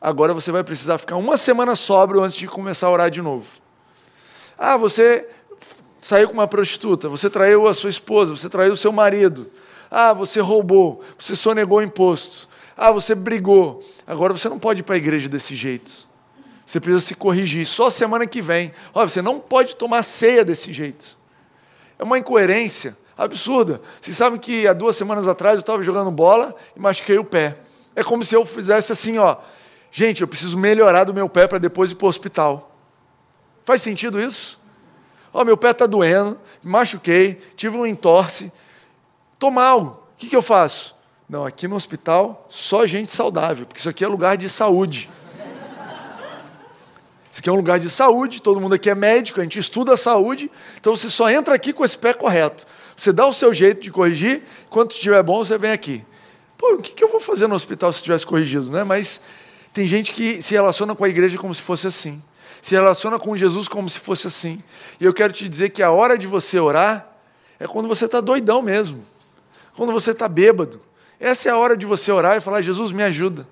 S1: agora você vai precisar ficar uma semana sóbrio antes de começar a orar de novo. Ah, você saiu com uma prostituta, você traiu a sua esposa, você traiu o seu marido. Ah, você roubou, você sonegou imposto. Ah, você brigou. Agora você não pode ir para a igreja desse jeito. Você precisa se corrigir. Só semana que vem. Olha, você não pode tomar ceia desse jeito. É uma incoerência absurda. Vocês sabem que há duas semanas atrás eu estava jogando bola e machuquei o pé. É como se eu fizesse assim, ó. Gente, eu preciso melhorar do meu pé para depois ir para o hospital. Faz sentido isso? Ó, meu pé está doendo, machuquei, tive um entorse, estou mal. O que, que eu faço? Não, aqui no hospital, só gente saudável, porque isso aqui é lugar de saúde. Isso aqui é um lugar de saúde, todo mundo aqui é médico, a gente estuda a saúde, então você só entra aqui com esse pé correto. Você dá o seu jeito de corrigir, quando estiver bom, você vem aqui. Pô, o que, eu vou fazer no hospital se tivesse corrigido, né? Mas tem gente que se relaciona com a igreja como se fosse assim se relaciona com Jesus como se fosse assim. E eu quero te dizer que a hora de você orar é quando você está doidão mesmo, quando você está bêbado. Essa é a hora de você orar e falar: Jesus, me ajuda.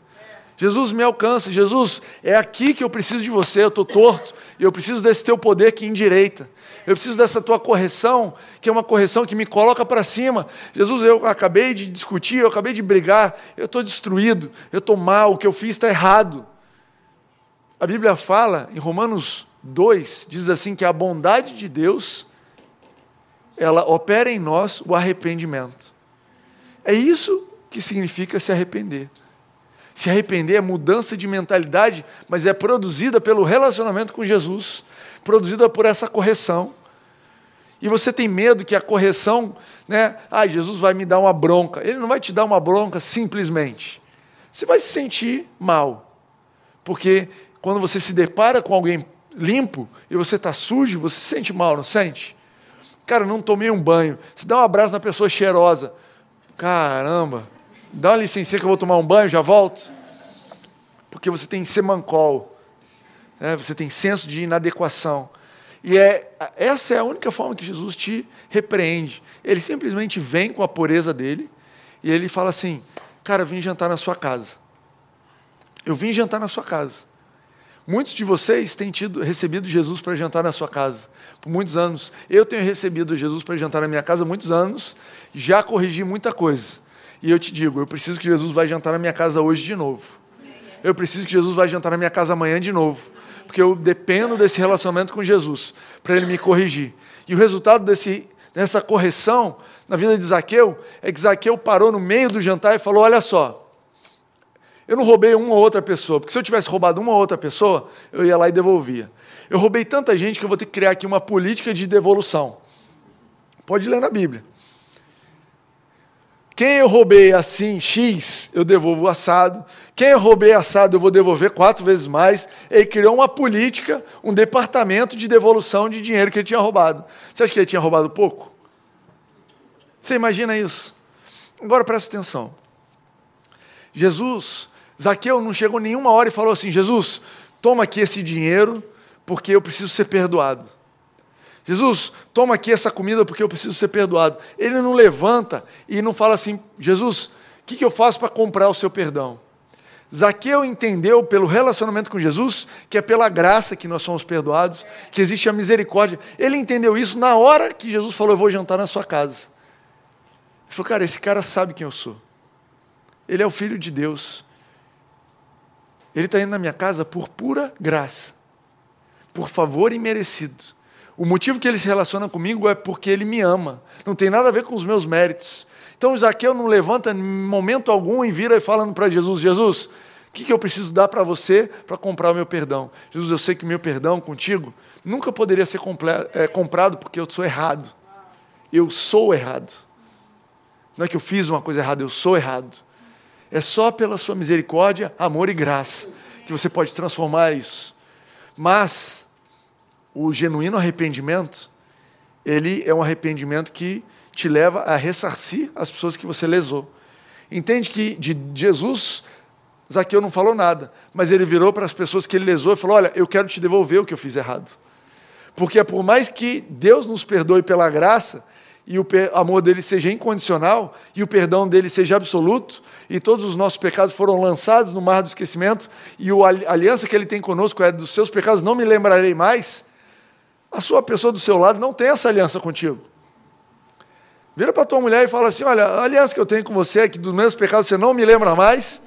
S1: Jesus me alcança. Jesus, é aqui que eu preciso de você. Eu estou torto e eu preciso desse teu poder que endireita. Eu preciso dessa tua correção, que é uma correção que me coloca para cima. Jesus, eu acabei de discutir, eu acabei de brigar, eu estou destruído, eu estou mal, o que eu fiz está errado. A Bíblia fala, em Romanos 2 diz assim que a bondade de Deus ela opera em nós o arrependimento. É isso que significa se arrepender. Se arrepender é mudança de mentalidade, mas é produzida pelo relacionamento com Jesus, produzida por essa correção. E você tem medo que a correção, né? Ah, Jesus vai me dar uma bronca. Ele não vai te dar uma bronca simplesmente. Você vai se sentir mal. Porque quando você se depara com alguém limpo e você está sujo, você se sente mal, não sente? Cara, não tomei um banho. Você dá um abraço na pessoa cheirosa. Caramba, dá uma licença que eu vou tomar um banho, já volto. Porque você tem semancol, né? você tem senso de inadequação. E é, essa é a única forma que Jesus te repreende. Ele simplesmente vem com a pureza dele e ele fala assim: Cara, eu vim jantar na sua casa. Eu vim jantar na sua casa. Muitos de vocês têm tido, recebido Jesus para jantar na sua casa por muitos anos. Eu tenho recebido Jesus para jantar na minha casa há muitos anos, já corrigi muita coisa. E eu te digo, eu preciso que Jesus vai jantar na minha casa hoje de novo. Eu preciso que Jesus vai jantar na minha casa amanhã de novo. Porque eu dependo desse relacionamento com Jesus para ele me corrigir. E o resultado desse, dessa correção na vida de Zaqueu é que Zaqueu parou no meio do jantar e falou: Olha só, eu não roubei uma ou outra pessoa, porque se eu tivesse roubado uma ou outra pessoa, eu ia lá e devolvia. Eu roubei tanta gente que eu vou ter que criar aqui uma política de devolução. Pode ler na Bíblia. Quem eu roubei assim, X, eu devolvo assado. Quem eu roubei assado, eu vou devolver quatro vezes mais. Ele criou uma política, um departamento de devolução de dinheiro que ele tinha roubado. Você acha que ele tinha roubado pouco? Você imagina isso? Agora presta atenção. Jesus Zaqueu não chegou nenhuma hora e falou assim: Jesus, toma aqui esse dinheiro, porque eu preciso ser perdoado. Jesus, toma aqui essa comida, porque eu preciso ser perdoado. Ele não levanta e não fala assim: Jesus, o que, que eu faço para comprar o seu perdão? Zaqueu entendeu pelo relacionamento com Jesus que é pela graça que nós somos perdoados, que existe a misericórdia. Ele entendeu isso na hora que Jesus falou: Eu vou jantar na sua casa. Ele falou: Cara, esse cara sabe quem eu sou. Ele é o filho de Deus. Ele está indo na minha casa por pura graça, por favor imerecido. O motivo que ele se relaciona comigo é porque ele me ama. Não tem nada a ver com os meus méritos. Então Zaqueu não levanta em momento algum e vira e falando para Jesus: Jesus, o que, que eu preciso dar para você para comprar o meu perdão? Jesus, eu sei que o meu perdão contigo nunca poderia ser é, comprado porque eu sou errado. Eu sou errado. Não é que eu fiz uma coisa errada, eu sou errado. É só pela sua misericórdia, amor e graça que você pode transformar isso. Mas o genuíno arrependimento, ele é um arrependimento que te leva a ressarcir as pessoas que você lesou. Entende que de Jesus, Zaqueu não falou nada, mas ele virou para as pessoas que ele lesou e falou: Olha, eu quero te devolver o que eu fiz errado. Porque por mais que Deus nos perdoe pela graça, e o amor dele seja incondicional e o perdão dele seja absoluto, e todos os nossos pecados foram lançados no mar do esquecimento, e a aliança que ele tem conosco é dos seus pecados não me lembrarei mais, a sua pessoa do seu lado não tem essa aliança contigo. Vira para tua mulher e fala assim: Olha, a aliança que eu tenho com você é que dos meus pecados você não me lembra mais.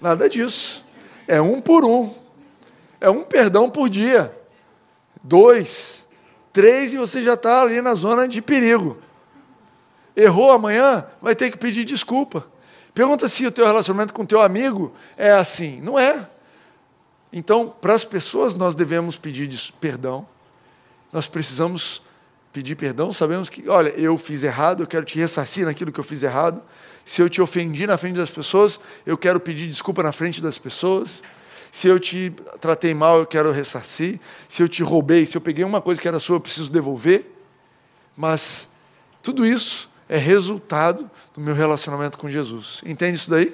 S1: Nada disso. É um por um. É um perdão por dia. Dois, três, e você já está ali na zona de perigo errou amanhã, vai ter que pedir desculpa. Pergunta se o teu relacionamento com o teu amigo é assim. Não é. Então, para as pessoas nós devemos pedir perdão. Nós precisamos pedir perdão. Sabemos que, olha, eu fiz errado, eu quero te ressarcir naquilo que eu fiz errado. Se eu te ofendi na frente das pessoas, eu quero pedir desculpa na frente das pessoas. Se eu te tratei mal, eu quero ressarcir. Se eu te roubei, se eu peguei uma coisa que era sua, eu preciso devolver. Mas tudo isso é resultado do meu relacionamento com Jesus. Entende isso daí?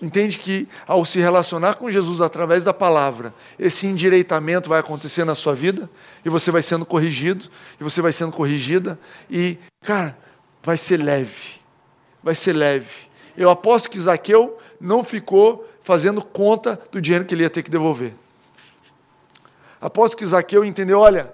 S1: Entende que ao se relacionar com Jesus através da palavra, esse endireitamento vai acontecer na sua vida e você vai sendo corrigido, e você vai sendo corrigida, e, cara, vai ser leve. Vai ser leve. Eu aposto que Zaqueu não ficou fazendo conta do dinheiro que ele ia ter que devolver. Aposto que Zaqueu entendeu: olha,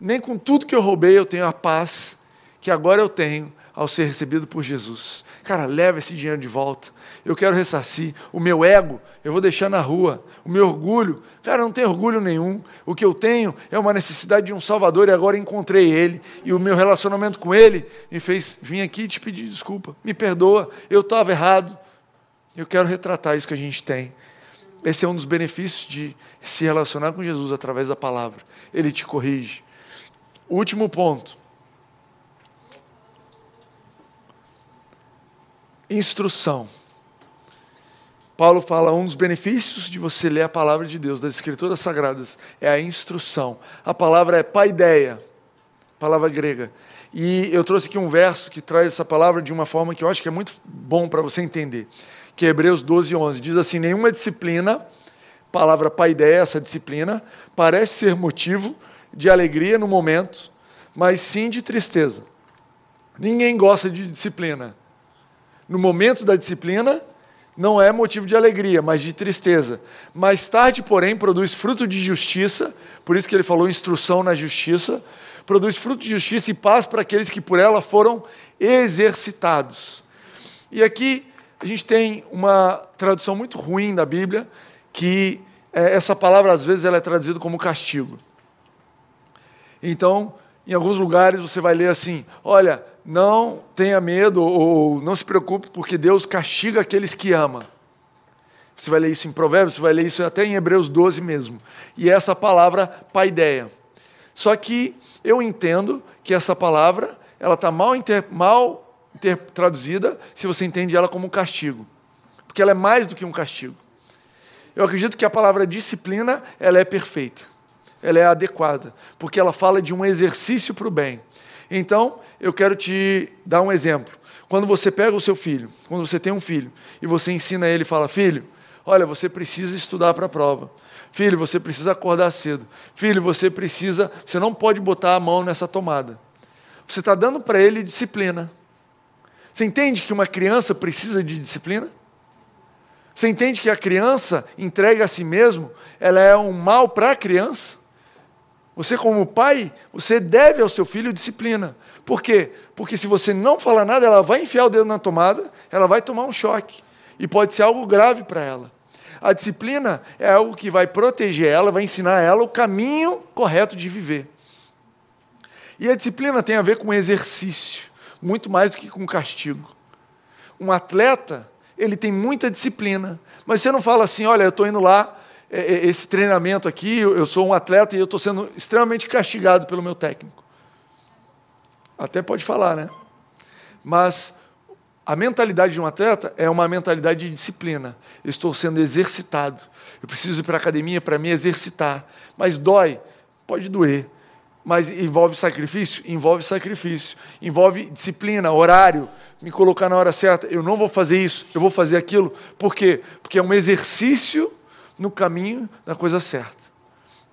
S1: nem com tudo que eu roubei eu tenho a paz que agora eu tenho ao ser recebido por Jesus. Cara, leva esse dinheiro de volta. Eu quero ressarcir. O meu ego, eu vou deixar na rua. O meu orgulho, cara, eu não tenho orgulho nenhum. O que eu tenho é uma necessidade de um Salvador e agora encontrei Ele. E o meu relacionamento com Ele me fez vir aqui te pedir desculpa. Me perdoa, eu estava errado. Eu quero retratar isso que a gente tem. Esse é um dos benefícios de se relacionar com Jesus através da palavra. Ele te corrige. Último ponto. Instrução. Paulo fala um dos benefícios de você ler a palavra de Deus, das Escrituras Sagradas, é a instrução. A palavra é paideia, palavra grega. E eu trouxe aqui um verso que traz essa palavra de uma forma que eu acho que é muito bom para você entender, que é Hebreus 12, 11. Diz assim, nenhuma disciplina, palavra paideia, essa disciplina, parece ser motivo de alegria no momento, mas sim de tristeza. Ninguém gosta de disciplina. No momento da disciplina, não é motivo de alegria, mas de tristeza. Mais tarde, porém, produz fruto de justiça, por isso que ele falou instrução na justiça, produz fruto de justiça e paz para aqueles que por ela foram exercitados. E aqui a gente tem uma tradução muito ruim da Bíblia, que é, essa palavra às vezes ela é traduzida como castigo. Então, em alguns lugares você vai ler assim: olha, não tenha medo ou não se preocupe, porque Deus castiga aqueles que ama. Você vai ler isso em Provérbios, você vai ler isso até em Hebreus 12 mesmo. E essa palavra, paideia. Só que eu entendo que essa palavra ela está mal, inter, mal inter, traduzida se você entende ela como um castigo. Porque ela é mais do que um castigo. Eu acredito que a palavra disciplina ela é perfeita. Ela é adequada. Porque ela fala de um exercício para o bem. Então, eu quero te dar um exemplo. Quando você pega o seu filho, quando você tem um filho, e você ensina ele e fala: Filho, olha, você precisa estudar para a prova. Filho, você precisa acordar cedo. Filho, você precisa. Você não pode botar a mão nessa tomada. Você está dando para ele disciplina. Você entende que uma criança precisa de disciplina? Você entende que a criança entrega a si mesmo, ela é um mal para a criança? Você, como pai, você deve ao seu filho disciplina. Por quê? Porque se você não falar nada, ela vai enfiar o dedo na tomada, ela vai tomar um choque. E pode ser algo grave para ela. A disciplina é algo que vai proteger ela, vai ensinar ela o caminho correto de viver. E a disciplina tem a ver com exercício, muito mais do que com castigo. Um atleta, ele tem muita disciplina, mas você não fala assim, olha, eu estou indo lá esse treinamento aqui, eu sou um atleta e eu estou sendo extremamente castigado pelo meu técnico. Até pode falar, né? Mas a mentalidade de um atleta é uma mentalidade de disciplina. Eu estou sendo exercitado. Eu preciso ir para a academia para me exercitar. Mas dói? Pode doer. Mas envolve sacrifício? Envolve sacrifício. Envolve disciplina, horário, me colocar na hora certa. Eu não vou fazer isso, eu vou fazer aquilo. Por quê? Porque é um exercício no caminho da coisa certa.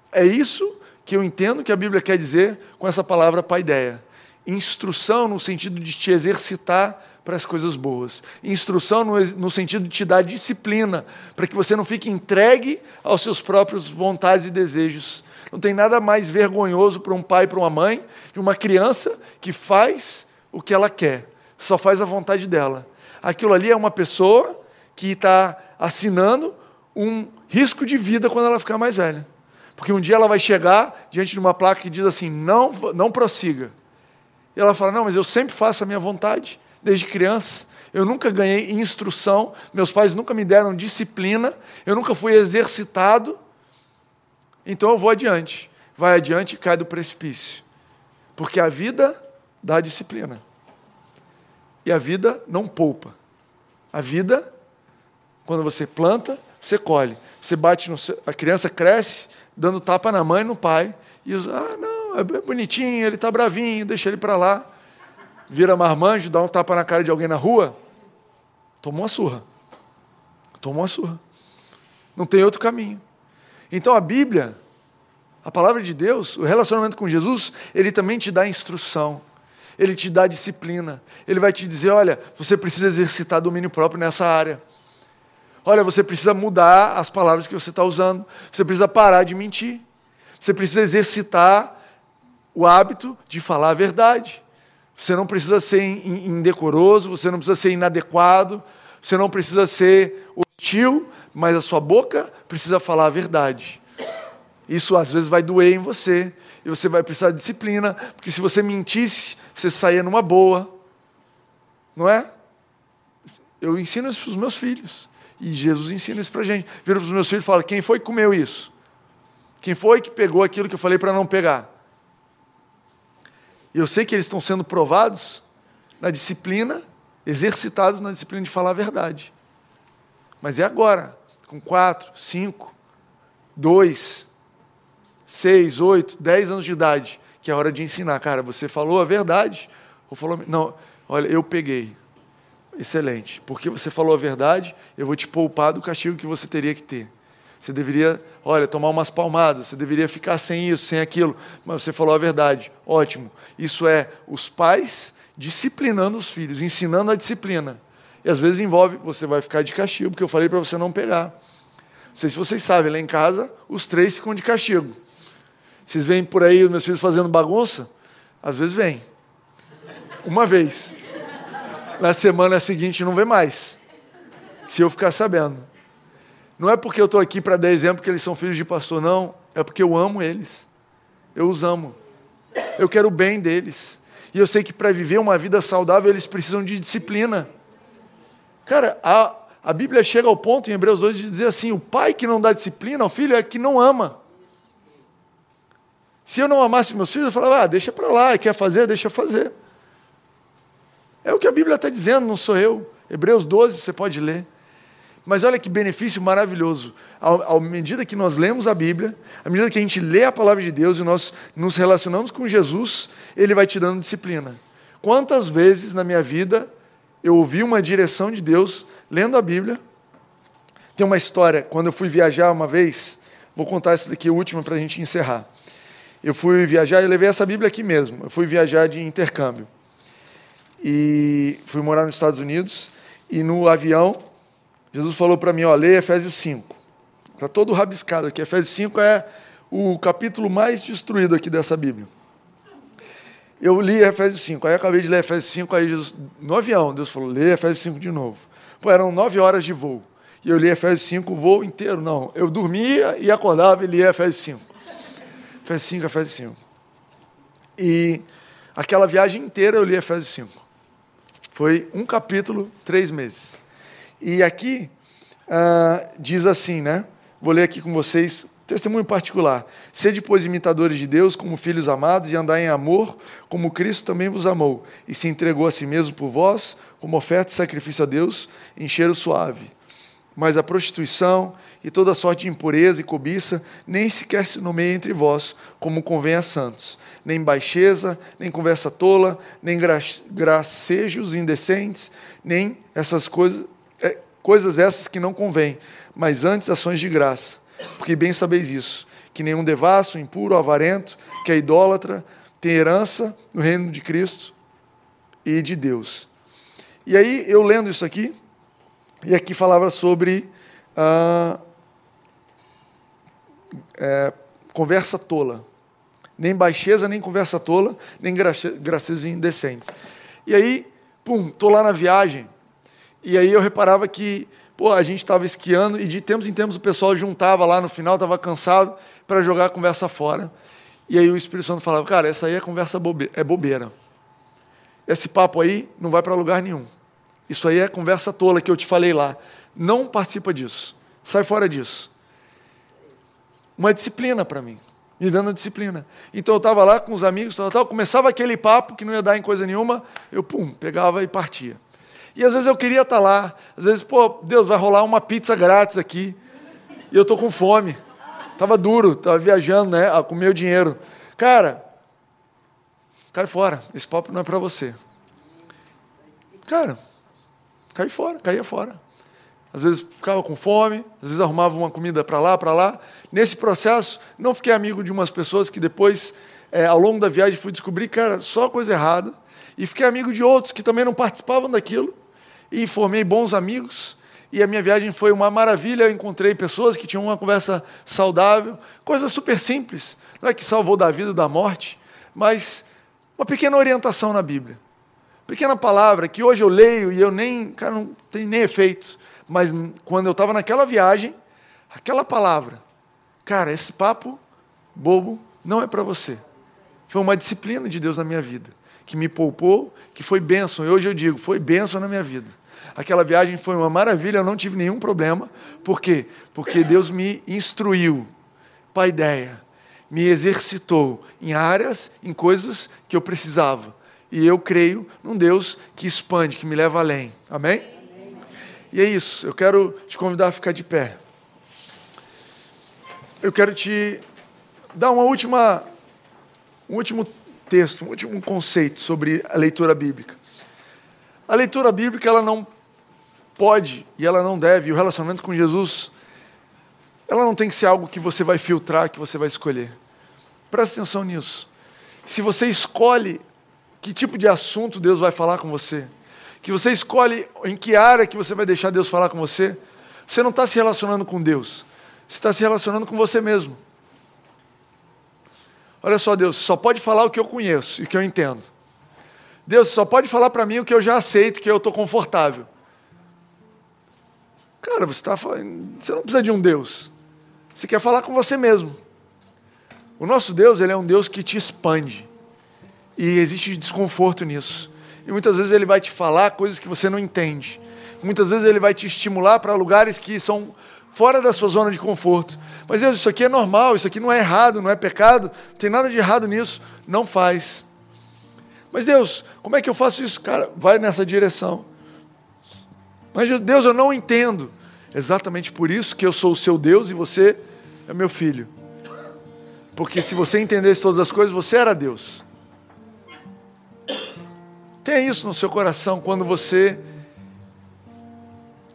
S1: É isso que eu entendo que a Bíblia quer dizer com essa palavra paideia. Instrução no sentido de te exercitar para as coisas boas. Instrução no, no, sentido de te dar disciplina, para que você não fique entregue aos seus próprios vontades e desejos. Não tem nada mais vergonhoso para um pai e para uma mãe de uma criança que faz o que ela quer, só faz a vontade dela. Aquilo ali é uma pessoa que está assinando um risco de vida quando ela ficar mais velha. Porque um dia ela vai chegar diante de uma placa que diz assim: não, não prossiga. E ela fala: não, mas eu sempre faço a minha vontade, desde criança. Eu nunca ganhei instrução, meus pais nunca me deram disciplina, eu nunca fui exercitado. Então eu vou adiante. Vai adiante e cai do precipício. Porque a vida dá disciplina. E a vida não poupa. A vida, quando você planta, você colhe. Você bate no seu, a criança cresce dando tapa na mãe e no pai. E os, ah, não, é bonitinho, ele está bravinho, deixa ele para lá. Vira marmanjo, dá um tapa na cara de alguém na rua, tomou uma surra. Tomou uma surra. Não tem outro caminho. Então a Bíblia, a palavra de Deus, o relacionamento com Jesus, ele também te dá instrução. Ele te dá disciplina. Ele vai te dizer: olha, você precisa exercitar domínio próprio nessa área. Olha, você precisa mudar as palavras que você está usando. Você precisa parar de mentir. Você precisa exercitar o hábito de falar a verdade. Você não precisa ser indecoroso, você não precisa ser inadequado, você não precisa ser hostil, mas a sua boca precisa falar a verdade. Isso às vezes vai doer em você, e você vai precisar de disciplina, porque se você mentisse, você saía numa boa. Não é? Eu ensino isso para os meus filhos. E Jesus ensina isso para a gente. Vira para os meus filhos e fala: quem foi que comeu isso? Quem foi que pegou aquilo que eu falei para não pegar? Eu sei que eles estão sendo provados na disciplina, exercitados na disciplina de falar a verdade. Mas é agora, com quatro, cinco, dois, seis, oito, dez anos de idade, que é a hora de ensinar. Cara, você falou a verdade? Ou falou. Não, olha, eu peguei. Excelente. Porque você falou a verdade, eu vou te poupar do castigo que você teria que ter. Você deveria, olha, tomar umas palmadas, você deveria ficar sem isso, sem aquilo, mas você falou a verdade. Ótimo. Isso é os pais disciplinando os filhos, ensinando a disciplina. E às vezes envolve, você vai ficar de castigo, porque eu falei para você não pegar. Não sei se vocês sabem, lá em casa, os três ficam de castigo. Vocês veem por aí os meus filhos fazendo bagunça? Às vezes vem. Uma vez. Na semana seguinte não vem mais. Se eu ficar sabendo. Não é porque eu estou aqui para dar exemplo que eles são filhos de pastor, não. É porque eu amo eles. Eu os amo. Eu quero o bem deles. E eu sei que para viver uma vida saudável eles precisam de disciplina. Cara, a, a Bíblia chega ao ponto em Hebreus 2 de dizer assim: o pai que não dá disciplina ao filho é que não ama. Se eu não amasse meus filhos, eu falava, ah, deixa para lá, quer fazer, deixa fazer. É o que a Bíblia está dizendo, não sou eu. Hebreus 12, você pode ler. Mas olha que benefício maravilhoso. À medida que nós lemos a Bíblia, à medida que a gente lê a palavra de Deus e nós nos relacionamos com Jesus, Ele vai te dando disciplina. Quantas vezes na minha vida eu ouvi uma direção de Deus lendo a Bíblia? Tem uma história, quando eu fui viajar uma vez, vou contar essa daqui, a última, para a gente encerrar. Eu fui viajar, eu levei essa Bíblia aqui mesmo, eu fui viajar de intercâmbio. E fui morar nos Estados Unidos, e no avião, Jesus falou para mim, ó, leia Efésios 5. Está todo rabiscado aqui. Efésios 5 é o capítulo mais destruído aqui dessa Bíblia. Eu li Efésios 5, aí acabei de ler Efésios 5, aí Jesus, no avião, Deus falou, lê Efésios 5 de novo. Pô, eram nove horas de voo. E eu li Efésios 5 o voo inteiro, não. Eu dormia e acordava e lia Efésios 5. Efésios 5, Efésios 5. E aquela viagem inteira eu li Efésios 5. Foi um capítulo, três meses. E aqui uh, diz assim, né? Vou ler aqui com vocês, testemunho particular. Sede, pois, imitadores de Deus, como filhos amados, e andai em amor, como Cristo também vos amou, e se entregou a si mesmo por vós, como oferta e sacrifício a Deus, em cheiro suave. Mas a prostituição e toda sorte de impureza e cobiça nem sequer se nomeia entre vós, como convém a santos. Nem baixeza, nem conversa tola, nem gracejos indecentes, nem essas coisas Coisas essas que não convêm, mas antes ações de graça. Porque bem sabeis isso, que nenhum devasso, impuro, avarento, que é idólatra, tem herança no reino de Cristo e de Deus. E aí, eu lendo isso aqui, e aqui falava sobre ah, é, conversa tola. Nem baixeza, nem conversa tola, nem gracejos indecentes. E aí, pum, estou lá na viagem, e aí eu reparava que pô, a gente estava esquiando e de tempos em tempos o pessoal juntava lá no final, estava cansado para jogar a conversa fora. E aí o Espírito Santo falava, cara, essa aí é conversa bobe é bobeira. Esse papo aí não vai para lugar nenhum. Isso aí é conversa tola que eu te falei lá. Não participa disso. Sai fora disso. Uma disciplina para mim. Me dando disciplina. Então eu estava lá com os amigos, tal, tal, começava aquele papo que não ia dar em coisa nenhuma, eu pum, pegava e partia. E às vezes eu queria estar lá. Às vezes, pô, Deus, vai rolar uma pizza grátis aqui. E eu estou com fome. Tava duro, tava viajando, né? Com meu dinheiro. Cara, cai fora. Esse papo não é para você. Cara, cai fora, caía fora. Às vezes ficava com fome, às vezes arrumava uma comida para lá, para lá. Nesse processo, não fiquei amigo de umas pessoas que depois, é, ao longo da viagem, fui descobrir, cara, só coisa errada. E fiquei amigo de outros que também não participavam daquilo e formei bons amigos. E a minha viagem foi uma maravilha. Eu encontrei pessoas que tinham uma conversa saudável, coisa super simples. Não é que salvou da vida ou da morte, mas uma pequena orientação na Bíblia. Pequena palavra que hoje eu leio e eu nem, cara, não tem nem efeito. Mas quando eu estava naquela viagem, aquela palavra, cara, esse papo bobo não é para você. Foi uma disciplina de Deus na minha vida, que me poupou, que foi bênção. E hoje eu digo, foi bênção na minha vida. Aquela viagem foi uma maravilha, eu não tive nenhum problema. Por quê? Porque Deus me instruiu, pai ideia, me exercitou em áreas, em coisas que eu precisava. E eu creio num Deus que expande, que me leva além. Amém? E é isso. Eu quero te convidar a ficar de pé. Eu quero te dar uma última, um último texto, um último conceito sobre a leitura bíblica. A leitura bíblica ela não pode e ela não deve, e o relacionamento com Jesus, ela não tem que ser algo que você vai filtrar, que você vai escolher. Presta atenção nisso. Se você escolhe que tipo de assunto Deus vai falar com você, que você escolhe em que área que você vai deixar Deus falar com você, você não está se relacionando com Deus, você está se relacionando com você mesmo. Olha só, Deus, só pode falar o que eu conheço e o que eu entendo. Deus só pode falar para mim o que eu já aceito, que eu estou confortável. Cara, você falando, você não precisa de um Deus. Você quer falar com você mesmo. O nosso Deus, ele é um Deus que te expande. E existe desconforto nisso. E muitas vezes ele vai te falar coisas que você não entende. Muitas vezes ele vai te estimular para lugares que são fora da sua zona de conforto. Mas Deus, isso aqui é normal, isso aqui não é errado, não é pecado, não tem nada de errado nisso. Não faz. Mas Deus, como é que eu faço isso? Cara, vai nessa direção. Mas Deus, eu não entendo. Exatamente por isso que eu sou o seu Deus e você é meu filho. Porque se você entendesse todas as coisas, você era Deus. Tenha isso no seu coração quando você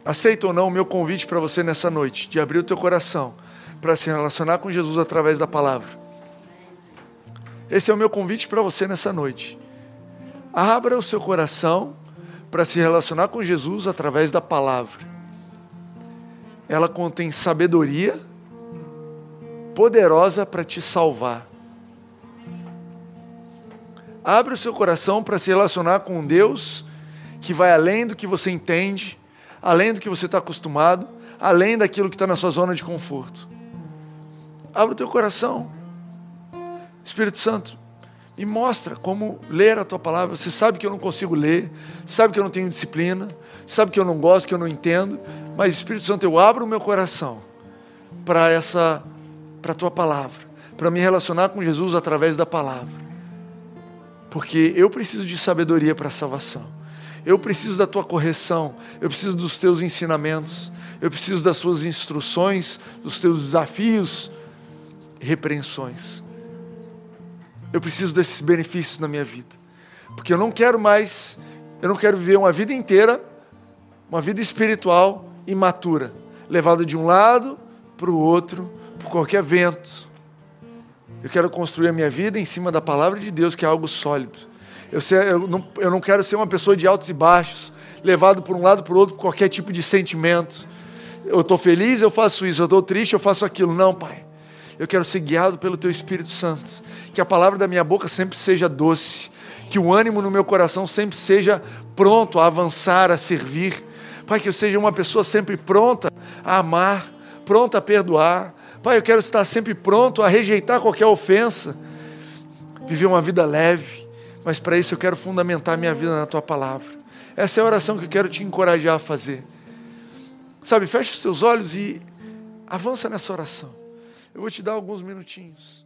S1: aceita ou não o meu convite para você nessa noite, de abrir o teu coração para se relacionar com Jesus através da palavra. Esse é o meu convite para você nessa noite. Abra o seu coração para se relacionar com Jesus através da palavra. Ela contém sabedoria poderosa para te salvar. Abre o seu coração para se relacionar com um Deus que vai além do que você entende, além do que você está acostumado, além daquilo que está na sua zona de conforto. Abre o teu coração. Espírito Santo, me mostra como ler a tua palavra. Você sabe que eu não consigo ler, sabe que eu não tenho disciplina, sabe que eu não gosto, que eu não entendo, mas Espírito Santo, eu abro o meu coração para essa para a tua palavra, para me relacionar com Jesus através da palavra. Porque eu preciso de sabedoria para a salvação. Eu preciso da tua correção, eu preciso dos teus ensinamentos, eu preciso das suas instruções, dos teus desafios repreensões. Eu preciso desses benefícios na minha vida. Porque eu não quero mais, eu não quero viver uma vida inteira, uma vida espiritual imatura, levada de um lado para o outro, por qualquer vento. Eu quero construir a minha vida em cima da palavra de Deus, que é algo sólido. Eu, sei, eu, não, eu não quero ser uma pessoa de altos e baixos, levado por um lado o outro por qualquer tipo de sentimento. Eu estou feliz, eu faço isso. Eu estou triste, eu faço aquilo. Não, Pai. Eu quero ser guiado pelo Teu Espírito Santo que a palavra da minha boca sempre seja doce, que o ânimo no meu coração sempre seja pronto a avançar, a servir. Pai, que eu seja uma pessoa sempre pronta a amar, pronta a perdoar. Pai, eu quero estar sempre pronto a rejeitar qualquer ofensa, viver uma vida leve, mas para isso eu quero fundamentar minha vida na tua palavra. Essa é a oração que eu quero te encorajar a fazer. Sabe, feche os teus olhos e avança nessa oração. Eu vou te dar alguns minutinhos.